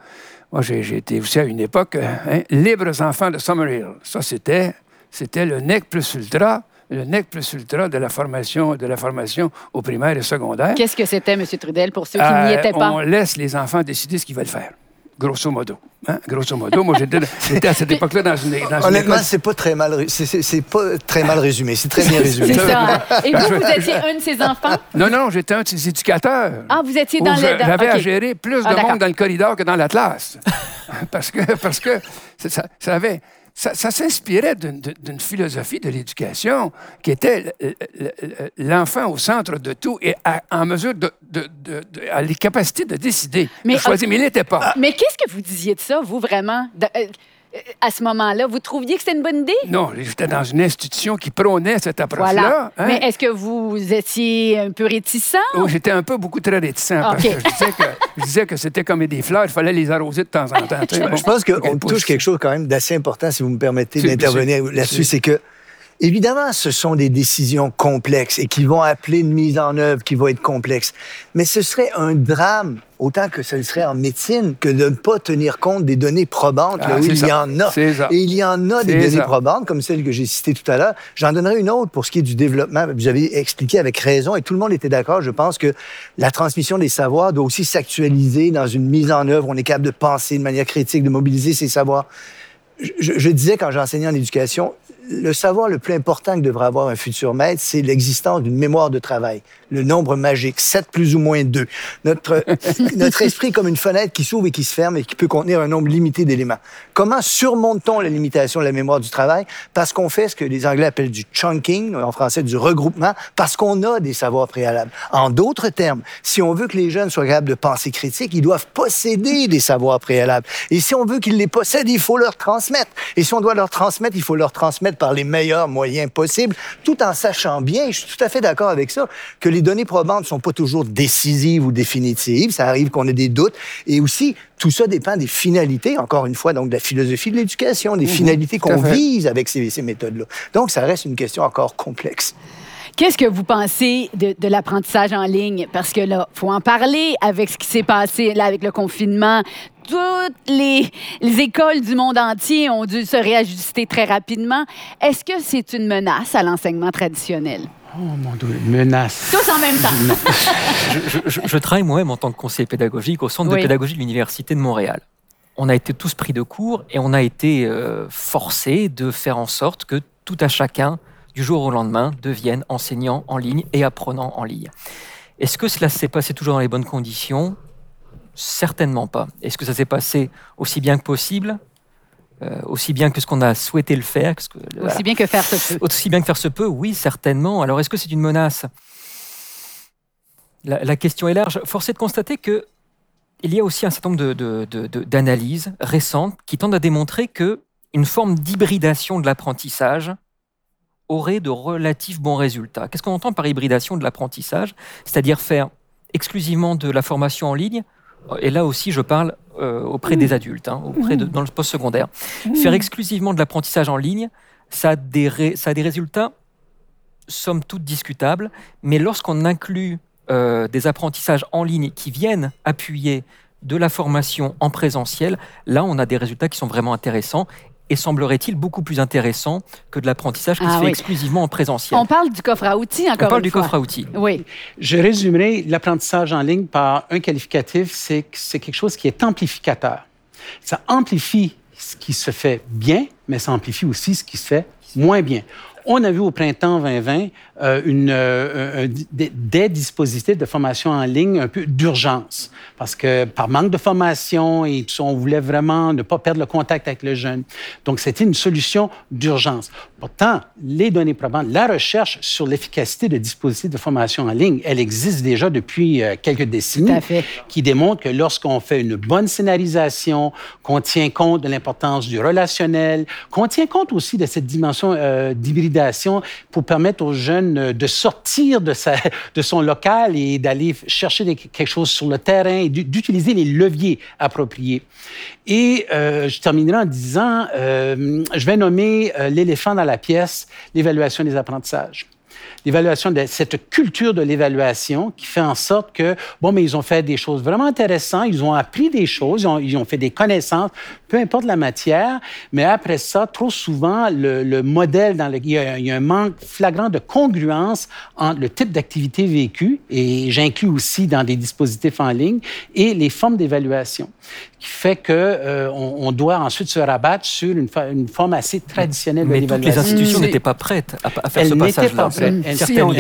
Moi, j'ai été aussi à une époque, euh, hein, Libres enfants de Summerhill. Ça, c'était, c'était le NEC plus ultra, le NEC plus ultra de la formation, de la formation au primaire et secondaire. Qu'est-ce que c'était, M. Trudel, pour ceux qui n'y étaient pas? On laisse les enfants décider ce qu'ils veulent faire grosso modo. Hein? Grosso modo, moi j'étais à cette époque-là dans une, dans Honnêtement, c'est pas très mal, c'est pas très mal résumé, c'est très bien résumé. Ça. Et vous, vous étiez un de ces enfants? Non, non, j'étais un de ces éducateurs. Ah, vous étiez dans le. J'avais à gérer plus ah, de monde dans le corridor que dans l'Atlas, parce que parce que ça, ça avait ça, ça s'inspirait d'une philosophie de l'éducation qui était l'enfant au centre de tout et à- en mesure de, de, de, de- à les capacités de décider, Mais, de choisir. ok. Mais il n'était pas. Mais qu'est-ce que vous disiez de ça, vous, vraiment, euh, euh, à ce moment-là? Vous trouviez que c'était une bonne idée? Non, j'étais dans une institution qui prônait cette approche-là. Voilà. hein? Mais est-ce que vous étiez un peu réticent? Oh, J'étais un peu beaucoup très réticent parce que je disais que, je disais que c'était comme des fleurs, il fallait les arroser de temps en temps. bon, Je pense qu'on touche quelque chose quand même d'assez important, si vous me permettez d'intervenir là-dessus, c'est- c'est que, évidemment, ce sont des décisions complexes et qui vont appeler une mise en œuvre qui va être complexe. Mais ce serait un drame, autant que ce serait en médecine, que de ne pas tenir compte des données probantes, Ah, là où c'est il ça. y en a. Et il y en a des données ça. probantes, comme celle que j'ai citée tout à l'heure. J'en donnerai une autre pour ce qui est du développement. Vous avez expliqué avec raison, et tout le monde était d'accord. Je pense que la transmission des savoirs doit aussi s'actualiser dans une mise en œuvre. On est capable de penser de manière critique, de mobiliser ces savoirs. Je disais quand j'enseignais en éducation, le savoir le plus important que devrait avoir un futur maître, c'est l'existence d'une mémoire de travail. Le nombre magique, 7 plus ou moins 2. Notre, notre esprit est comme une fenêtre qui s'ouvre et qui se ferme et qui peut contenir un nombre limité d'éléments. Comment surmonte-t-on la limitation de la mémoire du travail? Parce qu'on fait ce que les Anglais appellent du chunking, en français du regroupement, parce qu'on a des savoirs préalables. En d'autres termes, si on veut que les jeunes soient capables de penser critique, ils doivent posséder des savoirs préalables. Et si on veut qu'ils les possèdent, il faut leur transmettre. Et si on doit leur transmettre, il faut leur transmettre par les meilleurs moyens possibles, tout en sachant bien, et je suis tout à fait d'accord avec ça, que les données probantes ne sont pas toujours décisives ou définitives. Ça arrive qu'on ait des doutes. Et aussi, tout ça dépend des finalités, encore une fois, donc de la philosophie de l'éducation, des finalités tout à qu'on vise avec ces, ces méthodes-là. Donc, ça reste une question encore complexe. Qu'est-ce que vous pensez de, de l'apprentissage en ligne? Parce que là, faut en parler avec ce qui s'est passé là, avec le confinement. Toutes les, les écoles du monde entier ont dû se réajuster très rapidement. Est-ce que c'est une menace à l'enseignement traditionnel? Oh mon Dieu, menace. Tous en même temps. je, je- je travaille moi-même en tant que conseiller pédagogique au Centre Oui. de pédagogie de l'Université de Montréal. On a été tous pris de court et on a été euh, forcés de faire en sorte que tout à chacun, du jour au lendemain, devienne enseignant en ligne et apprenant en ligne. Est-ce que cela s'est passé toujours dans les bonnes conditions? Certainement pas. Est-ce que ça s'est passé aussi bien que possible? Aussi bien que ce qu'on a souhaité le faire que ce que- voilà. Aussi bien que faire se peut. Aussi bien que faire se peut, oui, certainement. Alors, est-ce que c'est une menace? La, la question est large. Force est de constater que il y a aussi un certain nombre de- de- de- de- d'analyses récentes qui tendent à démontrer que une forme d'hybridation de l'apprentissage aurait de relatifs bons résultats. Qu'est-ce qu'on entend par hybridation de l'apprentissage? C'est-à-dire faire exclusivement de la formation en ligne? Et là aussi, je parle euh, auprès des adultes, hein, auprès de, dans le post-secondaire. Faire exclusivement de l'apprentissage en ligne, ça a des, ré- ça a des résultats, somme toute discutables, mais lorsqu'on inclut euh, des apprentissages en ligne qui viennent appuyer de la formation en présentiel, là, on a des résultats qui sont vraiment intéressants et semblerait-il beaucoup plus intéressants que de l'apprentissage qui Ah se fait oui. exclusivement en présentiel. On parle du coffre à outils On encore parle une du fois. coffre à outils. Oui. Je résumerai l'apprentissage en ligne par un qualificatif, c'est que c'est quelque chose qui est amplificateur. Ça amplifie ce qui se fait bien, mais ça amplifie aussi ce qui se fait moins bien. On a vu au printemps 2020 euh, une, euh, des, des dispositifs de formation en ligne un peu d'urgence, parce que par manque de formation et tout ça, on voulait vraiment ne pas perdre le contact avec le jeune. Donc, c'était une solution d'urgence. Pourtant, les données probantes, la recherche sur l'efficacité de dispositifs de formation en ligne, elle existe déjà depuis euh, quelques décennies qui démontre que lorsqu'on fait une bonne scénarisation, qu'on tient compte de l'importance du relationnel, qu'on tient compte aussi de cette dimension euh, d'hybridation pour permettre aux jeunes de sortir de, son local et d'aller chercher quelque chose sur le terrain et d'u- d'utiliser les leviers appropriés. Et euh, je terminerai en disant, euh, je vais nommer euh, l'éléphant dans la pièce, l'évaluation des apprentissages l'évaluation de cette culture de l'évaluation qui fait en sorte que, bon, mais ils ont fait des choses vraiment intéressantes, ils ont appris des choses, ils ont, ils ont fait des connaissances, peu importe la matière, mais après ça, trop souvent, le, le modèle dans le, il, y a, il y a un manque flagrant de congruence entre le type d'activité vécue, et j'inclus aussi dans des dispositifs en ligne, et les formes d'évaluation qui fait qu'on euh, on doit ensuite se rabattre sur une, une forme assez traditionnelle Mais de toutes les institutions n'étaient pas prêtes à, à faire Elles ce passage-là. Si Certaines on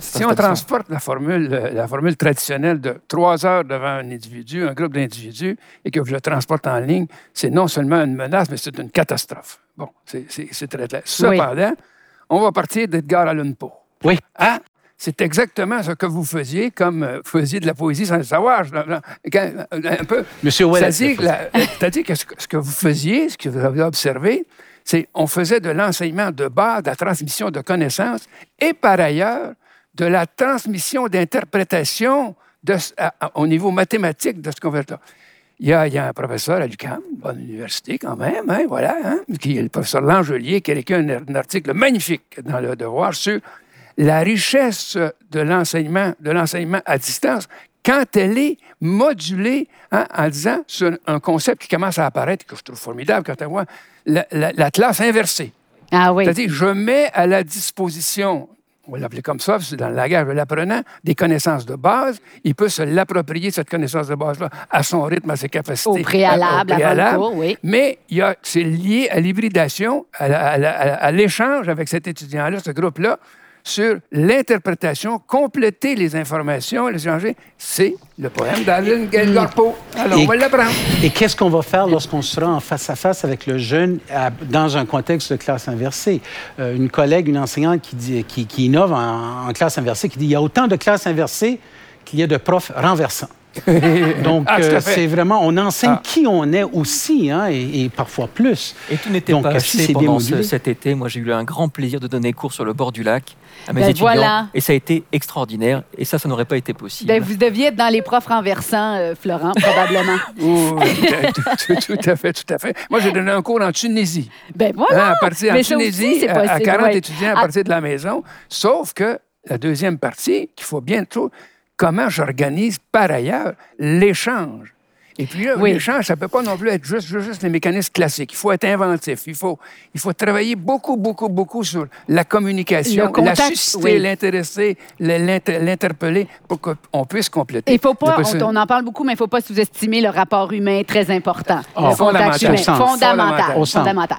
Si on transporte la formule, euh, la formule traditionnelle de trois heures devant un individu, un groupe d'individus, et que je le transporte en ligne, c'est non seulement une menace, mais c'est une catastrophe. Bon, c'est- très clair. Cependant, on va partir d'Edgar Allan Poe. Oui. Hein? C'est exactement ce que vous faisiez, comme euh, vous faisiez de la poésie sans le savoir. Quand- Un peu. Monsieur Ouellet. C'est-à-dire, c'est-à-dire que ce, que ce que vous faisiez, ce que vous avez observé, c'est on faisait de l'enseignement de base, de la transmission de connaissances, et par ailleurs, de la transmission d'interprétation au niveau mathématique de ce qu'on fait là. Il y, a, il y a un professeur à l'UQAM, bonne université quand même, hein, voilà, hein, qui est le professeur Langelier, qui a écrit un, un article magnifique dans Le Devoir sur la richesse de l'enseignement, de l'enseignement à distance quand elle est modulée hein, en disant sur un concept qui commence à apparaître, que je trouve formidable quand on voit la, la- la classe inversée. Ah oui. C'est-à-dire, je mets à la disposition, on va l'appeler comme ça, c'est dans le langage de l'apprenant, des connaissances de base. Il peut se l'approprier, cette connaissance de base-là, à son rythme, à ses capacités. Au préalable, euh, au avant le préalable. cours, oui. Mais c'est lié à l'hybridation, à, à à- à l'échange avec cet étudiant-là, ce groupe-là, sur l'interprétation, compléter les informations, les échanger. C'est le poème d'Allen Edgar Poe. Alors, Et- on va l'apprendre. Et qu'est-ce qu'on va faire lorsqu'on sera en face à face avec le jeune à- dans un contexte de classe inversée? Euh, une collègue, une enseignante qui, dit- qui, qui innove en, en classe inversée, qui dit il y a autant de classes inversées qu'il y a de profs renversants. Donc, Ah, euh, c'est vraiment, on enseigne Ah. qui on est aussi, hein, et, et parfois plus. Et tout n'était pas si assez c'est bien pendant ce- cet été. Moi, j'ai eu un grand plaisir de donner cours sur le bord du lac à mes Ben étudiants. voilà. Et ça a été extraordinaire. Et ça, ça n'aurait pas été possible. Ben, vous deviez être dans les profs renversants, euh, Florent, probablement. Oui, tout, tout- tout à fait, tout à fait. Moi, j'ai donné un cours en Tunisie. ben voilà. Hein, à partir en Mais aussi, Tunisie, c'est à, à possible, 40 ouais. étudiants à Ah. partir de la maison. Sauf que la deuxième partie, qu'il faut bien trouver, comment j'organise par ailleurs l'échange. Et puis là, Oui. l'échange, ça ne peut pas non plus être juste, juste, juste les mécanismes classiques. Il faut être inventif. Il faut, il faut travailler beaucoup, beaucoup, beaucoup sur la communication, Le contact, la susciter, oui. l'intéresser, l'inter- l'interpeller pour qu'on puisse compléter. Il faut pas, on, on en parle beaucoup, mais il ne faut pas sous-estimer le rapport humain très important. Ah, le fondamental. humain. Fondamental. Fondamental. Au fondamental.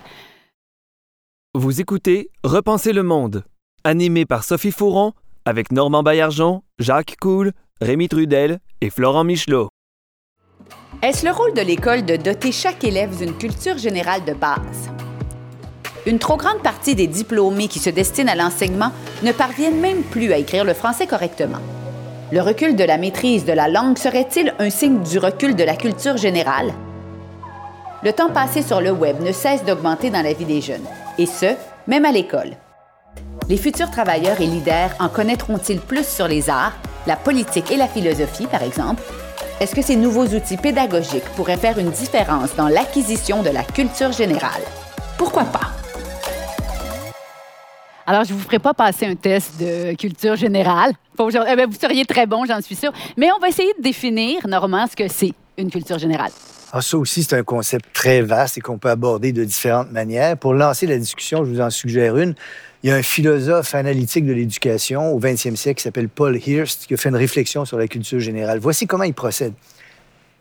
Vous écoutez Repenser le monde, animé par Sophie Fouron, avec Normand Baillargeon, Jacques Cool, Rémi Trudel et Florent Michelot. Est-ce le rôle de l'école de doter chaque élève d'une culture générale de base? Une trop grande partie des diplômés qui se destinent à l'enseignement ne parviennent même plus à écrire le français correctement. Le recul de la maîtrise de la langue serait-il un signe du recul de la culture générale? Le temps passé sur le web ne cesse d'augmenter dans la vie des jeunes, et ce, même à l'école. Les futurs travailleurs et leaders en connaîtront-ils plus sur les arts, la politique et la philosophie, par exemple? Est-ce que ces nouveaux outils pédagogiques pourraient faire une différence dans l'acquisition de la culture générale? Pourquoi pas? Alors, je ne vous ferai pas passer un test de culture générale. Pas. Eh bien, vous seriez très bon, j'en suis sûre. Mais on va essayer de définir, Normand, ce que c'est une culture générale. Ah, ça aussi, c'est un concept très vaste et qu'on peut aborder de différentes manières. Pour lancer la discussion, je vous en suggère une. Il y a un philosophe analytique de l'éducation au 20e siècle qui s'appelle Paul Hirst qui a fait une réflexion sur la culture générale. Voici comment il procède.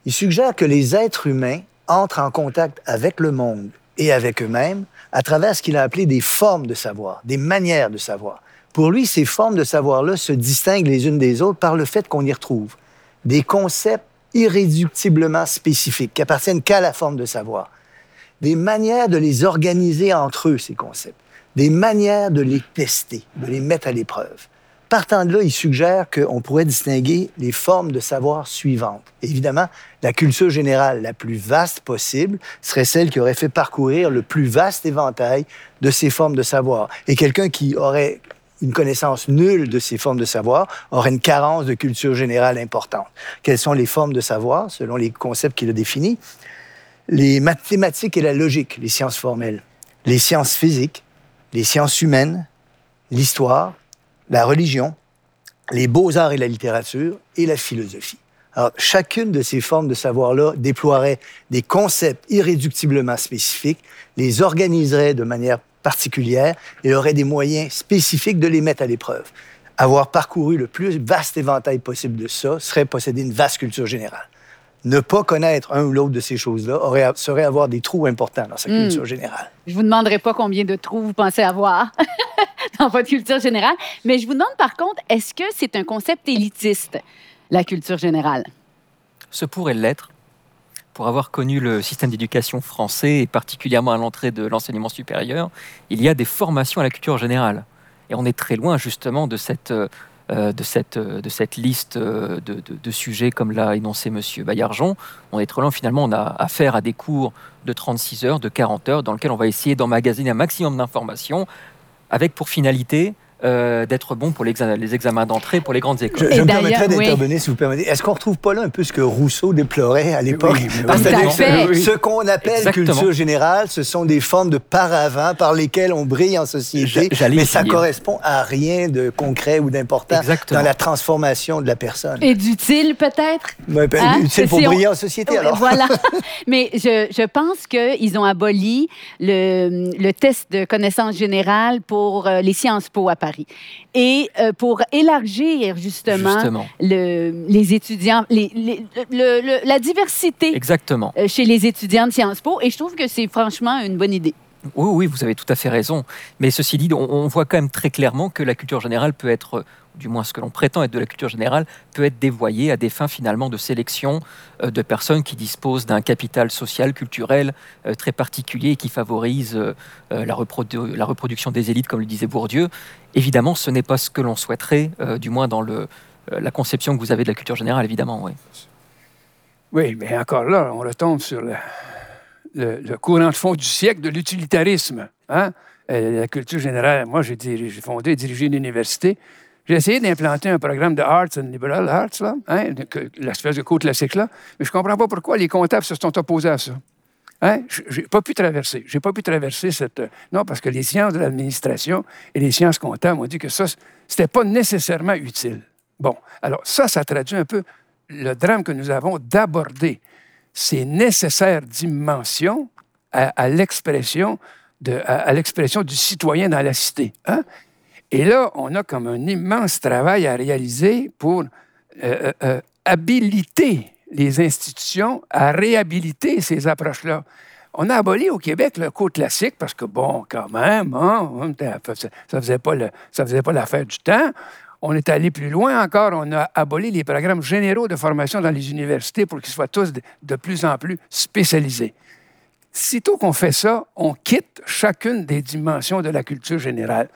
Il suggère que les êtres humains entrent en contact avec le monde et avec eux-mêmes à travers ce qu'il a appelé des formes de savoir, des manières de savoir. Pour lui, ces formes de savoir-là se distinguent les unes des autres par le fait qu'on y retrouve des concepts irréductiblement spécifiques qui appartiennent qu'à la forme de savoir, des manières de les organiser entre eux, ces concepts, des manières de les tester, de les mettre à l'épreuve. Partant de là, il suggère qu'on pourrait distinguer les formes de savoir suivantes. Évidemment, la culture générale la plus vaste possible serait celle qui aurait fait parcourir le plus vaste éventail de ces formes de savoir. Et quelqu'un qui aurait une connaissance nulle de ces formes de savoir aurait une carence de culture générale importante. Quelles sont les formes de savoir, selon les concepts qu'il a définis? Les mathématiques et la logique, les sciences formelles, les sciences physiques, les sciences humaines, l'histoire, la religion, les beaux-arts et la littérature et la philosophie. Alors, chacune de ces formes de savoir-là déploierait des concepts irréductiblement spécifiques, les organiserait de manière particulière et aurait des moyens spécifiques de les mettre à l'épreuve. Avoir parcouru le plus vaste éventail possible de ça serait posséder une vaste culture générale. Ne pas connaître un ou l'autre de ces choses-là aurait, serait avoir des trous importants dans sa Hmm. culture générale. Je vous demanderai pas combien de trous vous pensez avoir dans votre culture générale, mais je vous demande par contre, est-ce que c'est un concept élitiste, la culture générale? Ce pourrait l'être. Pour avoir connu le système d'éducation français, et particulièrement à l'entrée de l'enseignement supérieur, il y a des formations à la culture générale. Et on est très loin justement de cette, euh, de cette, euh, de cette liste euh, de, de- sujets comme l'a énoncé M. Baillargeon. On est très loin, finalement, on a affaire à des cours de 36 heures, de 40 heures, dans lesquels on va essayer d'emmagasiner un maximum d'informations, avec pour finalité euh, d'être bon pour les examens d'entrée pour les grandes Je, écoles. Et je me permettrais oui. d'intervenir, si vous permettez. Est-ce qu'on retrouve pas là un peu ce que Rousseau déplorait à l'époque? Oui, Ah, oui. ce qu'on appelle Exactement. culture générale, ce sont des formes de paravents par lesquelles on brille en société, mais ça venir. correspond à rien de concret ou d'important dans la transformation de la personne. Et d'utile peut-être? Ouais, ben, Hein? Utile pour Si on- briller en société, Oui, alors. Voilà. Mais je, je pense qu'ils ont aboli le, le test de connaissance générale pour euh, les Sciences Po à Paris. Et euh, pour élargir justement, Justement. Le, les étudiants, les, les- le- le- la diversité Exactement. euh, chez les étudiants de Sciences Po. Et je trouve que c'est franchement une bonne idée. Oui, oui, vous avez tout à fait raison. Mais ceci dit, on, on voit quand même très clairement que la culture générale peut être, du moins ce que l'on prétend être de la culture générale, peut être dévoyée à des fins finalement de sélection euh, de personnes qui disposent d'un capital social, culturel euh, très particulier et qui favorise euh, la, la reproduction des élites, comme le disait Bourdieu. Évidemment, ce n'est pas ce que l'on souhaiterait, du moins dans le, la conception que vous avez de la culture générale, évidemment. Oui. Oui, mais encore là, on retombe sur le, courant de fond du siècle de l'utilitarisme. Hein? La culture générale, moi, j'ai fondé et dirigé une université. J'ai essayé d'implanter un programme de Arts and Liberal Arts, là, hein, l'espèce de cours classique là, mais je ne comprends pas pourquoi les comptables se sont opposés à ça. Hein? Je n'ai pas pu traverser. J'ai pas pu traverser cette. Non, parce que les sciences de l'administration et les sciences comptables ont dit que ça, c'était pas nécessairement utile. Bon, alors ça, ça traduit un peu le drame que nous avons d'aborder ces nécessaires dimensions à, l'expression à l'expression du citoyen dans la cité. hein? Et là, on a comme un immense travail à réaliser pour euh, euh, euh, habiliter les institutions à réhabiliter ces approches-là. On a aboli au Québec le cours classique parce que, bon, quand même, hein, ça ne faisait pas faisait pas l'affaire du temps. On est allé plus loin encore. On a aboli les programmes généraux de formation dans les universités pour qu'ils soient tous de plus en plus spécialisés. Sitôt qu'on fait ça, on quitte chacune des dimensions de la culture générale.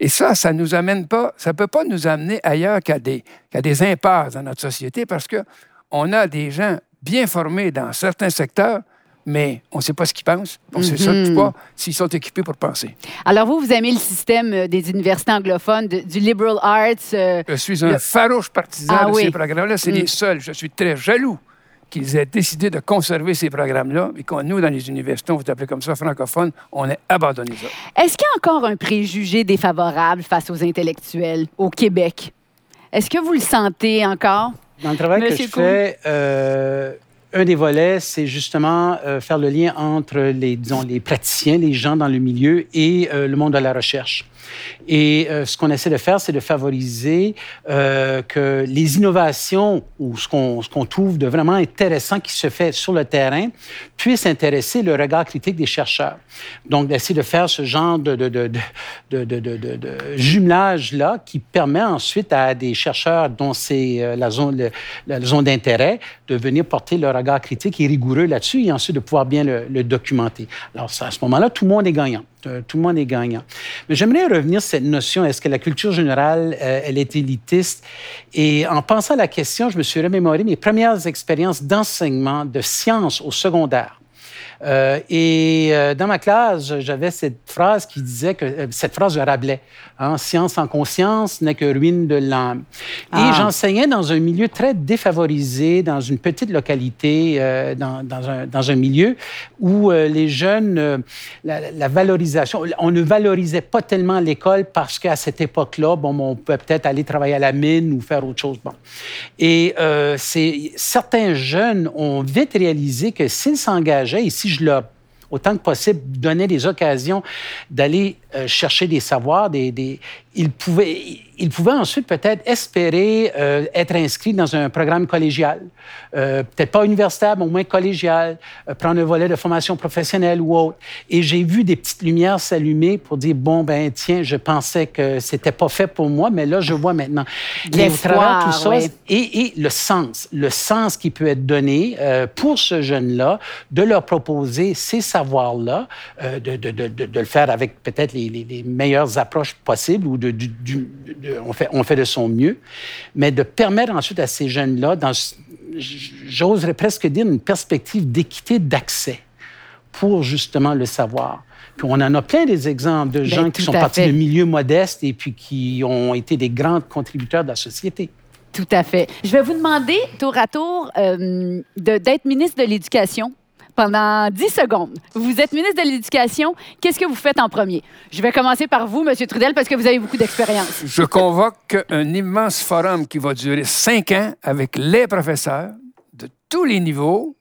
Et ça, ça nous amène pas, ça peut pas nous amener ailleurs qu'à des, qu'à des impasses dans notre société parce que on a des gens bien formés dans certains secteurs, mais on ne sait pas ce qu'ils pensent. On ne sait surtout pas s'ils sont équipés pour penser. Alors vous, vous aimez le système euh, des universités anglophones, de- du liberal arts. euh, Je suis un Le- farouche partisan Ah de oui. ces programmes-là. C'est Mm. les seuls. Je suis très jaloux qu'ils aient décidé de conserver ces programmes-là et qu'on, nous, dans les universités, on vous appelle comme ça, francophones, on ait abandonné ça. Est-ce qu'il y a encore un préjugé défavorable face aux intellectuels au Québec? Est-ce que vous le sentez encore? Dans le travail Monsieur que je fais, euh, un des volets, c'est justement euh, faire le lien entre les, disons, les praticiens, les gens dans le milieu et euh, le monde de la recherche. Et euh, ce qu'on essaie de faire, c'est de favoriser euh, que les innovations ou ce qu'on trouve de vraiment intéressant qui se fait sur le terrain puissent intéresser le regard critique des chercheurs. Donc, d'essayer de faire ce genre de, jumelage-là qui permet ensuite à des chercheurs dont c'est euh, la zone, d'intérêt de venir porter le regard critique et rigoureux là-dessus et ensuite de pouvoir bien le, le documenter. Alors, à ce moment-là, tout le monde est gagnant. Euh, Tout le monde est gagnant. Mais j'aimerais revenir sur cette notion, est-ce que la culture générale, euh, elle est élitiste? Et en pensant à la question, je me suis remémoré mes premières expériences d'enseignement de sciences au secondaire. Euh, et euh, dans ma classe, j'avais cette phrase qui disait que euh, cette phrase de Rabelais, hein, science sans conscience n'est que ruine de l'âme. Ah. Et j'enseignais dans un milieu très défavorisé, dans une petite localité, dans, dans un, dans un milieu où les jeunes, la, la valorisation, on ne valorisait pas tellement l'école parce qu'à cette époque-là, bon, on pouvait peut-être aller travailler à la mine ou faire autre chose. Bon. Et c'est, certains jeunes ont vite réalisé que s'ils s'engageaient, et je leur autant que possible, donner des occasions d'aller euh, chercher des savoirs, des, des- il pouvait, il pouvait ensuite peut-être espérer euh, être inscrit dans un programme collégial. Euh, peut-être pas universitaire, mais au moins collégial, euh, prendre un volet de formation professionnelle ou autre. Et j'ai vu des petites lumières s'allumer pour dire, bon, ben tiens, je pensais que c'était pas fait pour moi, mais là, je vois maintenant. L'espoir, tout ça, oui. et, et le sens, le sens qui peut être donné pour ce jeune-là, de leur proposer ces savoirs-là, de, de, de, de, de le faire avec peut-être les, les, les meilleures approches possibles ou de, du, on, fait, on fait de son mieux, mais de permettre ensuite à ces jeunes-là, dans, j'oserais presque dire, une perspective d'équité d'accès pour justement le savoir. Puis on en a plein des exemples de gens qui sont partis de milieux modestes et puis qui ont été des grands contributeurs de la société. Tout à fait. Je vais vous demander, tour à tour, euh, de- d'être ministre de l'Éducation pendant 10 secondes. Vous êtes ministre de l'Éducation. Qu'est-ce que vous faites en premier? Je vais commencer par vous, M. Trudel, parce que vous avez beaucoup d'expérience. Je convoque un immense forum qui va durer cinq ans avec les professeurs de tous les niveaux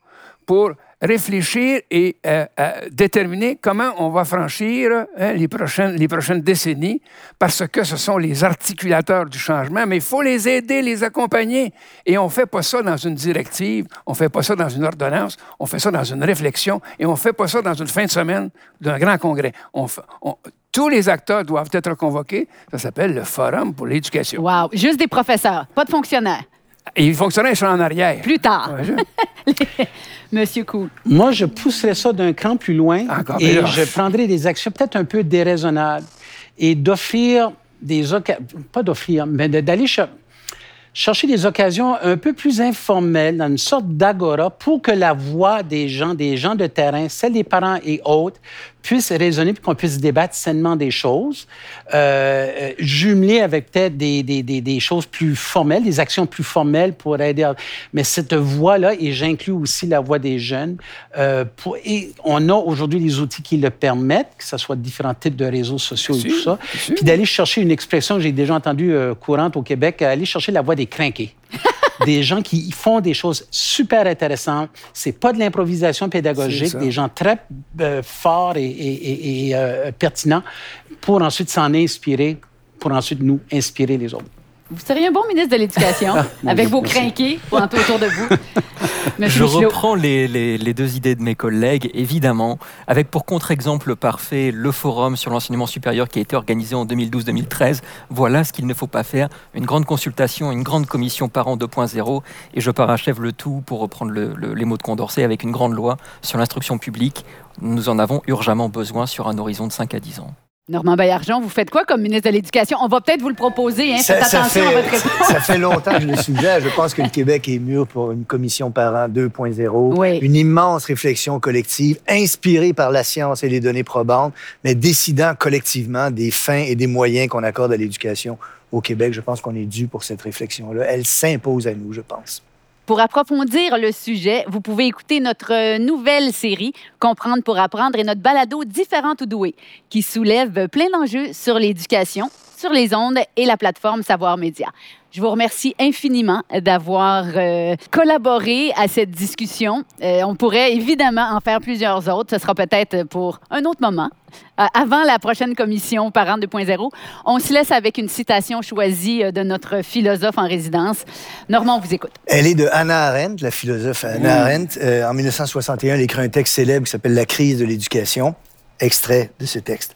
pour réfléchir et euh, euh, déterminer comment on va franchir hein, les, prochaines, décennies, parce que ce sont les articulateurs du changement, mais il faut les aider, les accompagner. Et on ne fait pas ça dans une directive, on ne fait pas ça dans une ordonnance, on fait ça dans une réflexion, et on ne fait pas ça dans une fin de semaine d'un grand congrès. Tous les acteurs doivent être convoqués. Ça s'appelle le Forum pour l'éducation. Wow. Juste des professeurs, pas de fonctionnaires. Et les fonctionnaires sont en arrière. Plus tard. Ouais, je- Monsieur Cool. Moi, je pousserais ça d'un cran plus loin Encore, et je prendrais des actions peut-être un peu déraisonnables et d'offrir des occasions, pas d'offrir, mais d'aller cher- chercher des occasions un peu plus informelles, dans une sorte d'agora, pour que la voix des gens, des gens de terrain, celle des parents et autres, puisse résonner puis qu'on puisse débattre sainement des choses, euh, jumelées avec peut-être des, des, des, des choses plus formelles, des actions plus formelles pour aider. à- Mais cette voix-là, et j'inclus aussi la voix des jeunes, euh, pour, et on a aujourd'hui les outils qui le permettent, que ce soit différents types de réseaux sociaux et tout ça, puis d'aller chercher une expression que j'ai déjà entendue euh, courante au Québec, aller chercher la voix des crinqués. des gens qui font des choses super intéressantes. C'est pas de l'improvisation pédagogique, des gens très euh, forts et, et- et- et, euh, pertinents pour ensuite s'en inspirer, pour ensuite nous inspirer les autres. Vous seriez un bon ministre de l'Éducation, mon avec vos crinqués autour de vous. Monsieur Je Michelot. reprends les, les- les deux idées de mes collègues, évidemment, avec pour contre-exemple parfait le forum sur l'enseignement supérieur qui a été organisé en 2012-2013. Voilà ce qu'il ne faut pas faire. Une grande consultation, une grande commission parents 2.0, et je parachève le tout pour reprendre le- le- les mots de Condorcet avec une grande loi sur l'instruction publique. Nous en avons urgemment besoin sur un horizon de 5 à 10 ans. Normand Baillargeon, vous faites quoi comme ministre de l'Éducation? On va peut-être vous le proposer. Hein? Faites attention à votre réponse. ça fait longtemps que je le suggère. Je pense que le Québec est mûr pour une commission parent 2.0. Oui. Une immense réflexion collective, inspirée par la science et les données probantes, mais décidant collectivement des fins et des moyens qu'on accorde à l'éducation au Québec. Je pense qu'on est dû pour cette réflexion-là. Elle s'impose à nous, je pense. Pour approfondir le sujet, vous pouvez écouter notre euh, nouvelle série Comprendre pour apprendre et notre balado Différentes ou douées, qui soulève plein d'enjeux sur l'éducation, sur les ondes et la plateforme Savoir Média. Je vous remercie infiniment d'avoir euh, collaboré à cette discussion. Euh, on pourrait évidemment en faire plusieurs autres. Ce sera peut-être pour un autre moment. Euh, avant la prochaine commission Parents 2.0, on se laisse avec une citation choisie euh, de notre philosophe en résidence. Normand, on vous écoute. Elle est de Hannah Arendt, la philosophe Hannah Arendt. Euh, en 1961, elle écrit un texte célèbre qui s'appelle La crise de l'éducation. Extrait de ce texte.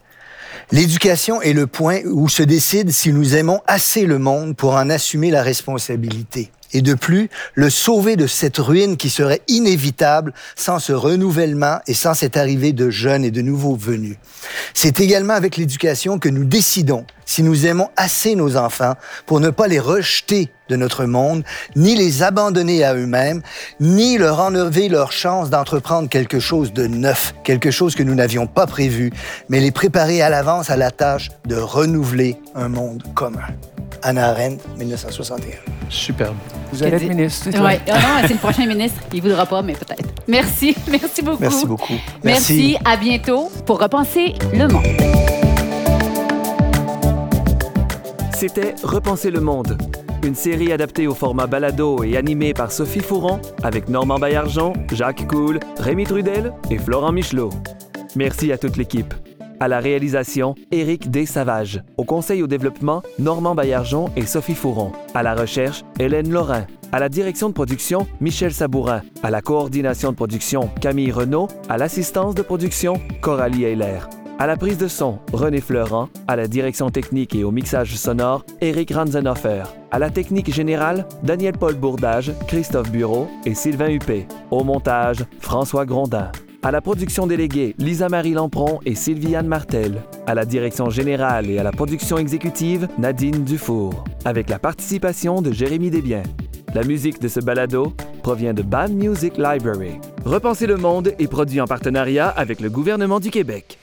L'éducation est le point où se décide si nous aimons assez le monde pour en assumer la responsabilité. Et de plus, le sauver de cette ruine qui serait inévitable sans ce renouvellement et sans cette arrivée de jeunes et de nouveaux venus. C'est également avec l'éducation que nous décidons si nous aimons assez nos enfants pour ne pas les rejeter de notre monde, ni les abandonner à eux-mêmes, ni leur enlever leur chance d'entreprendre quelque chose de neuf, quelque chose que nous n'avions pas prévu, mais les préparer à l'avance à la tâche de renouveler un monde commun. Anna Arendt, 1961. Superbe. Vous allez être ministre, c'est Ouais. Ah non, c'est le prochain ministre. Il voudra pas, mais peut-être. Merci. Merci beaucoup. Merci beaucoup. Merci. À bientôt pour repenser le monde. C'était Repenser le monde, une série adaptée au format balado et animée par Sophie Fouron avec Normand Baillargeon, Jacques Cool, Rémi Trudel et Florent Michelot. Merci à toute l'équipe. À la réalisation, Éric Desavages. Au conseil au développement, Normand Baillargeon et Sophie Fouron. À la recherche, Hélène Laurin. À la direction de production, Michel Sabourin. À la coordination de production, Camille Renault. À l'assistance de production, Coralie Heiler. À la prise de son, René Fleurant. À la direction technique et au mixage sonore, Éric Ranzenhofer. À la technique générale, Daniel-Paul Bourdage, Christophe Bureau et Sylvain Huppé. Au montage, François Grondin. À la production déléguée, Lisa-Marie Lampron et Sylviane Martel. À la direction générale et à la production exécutive, Nadine Dufour. Avec la participation de Jérémy Desbiens. La musique de ce balado provient de Bad Music Library. Repenser le monde est produit en partenariat avec le gouvernement du Québec.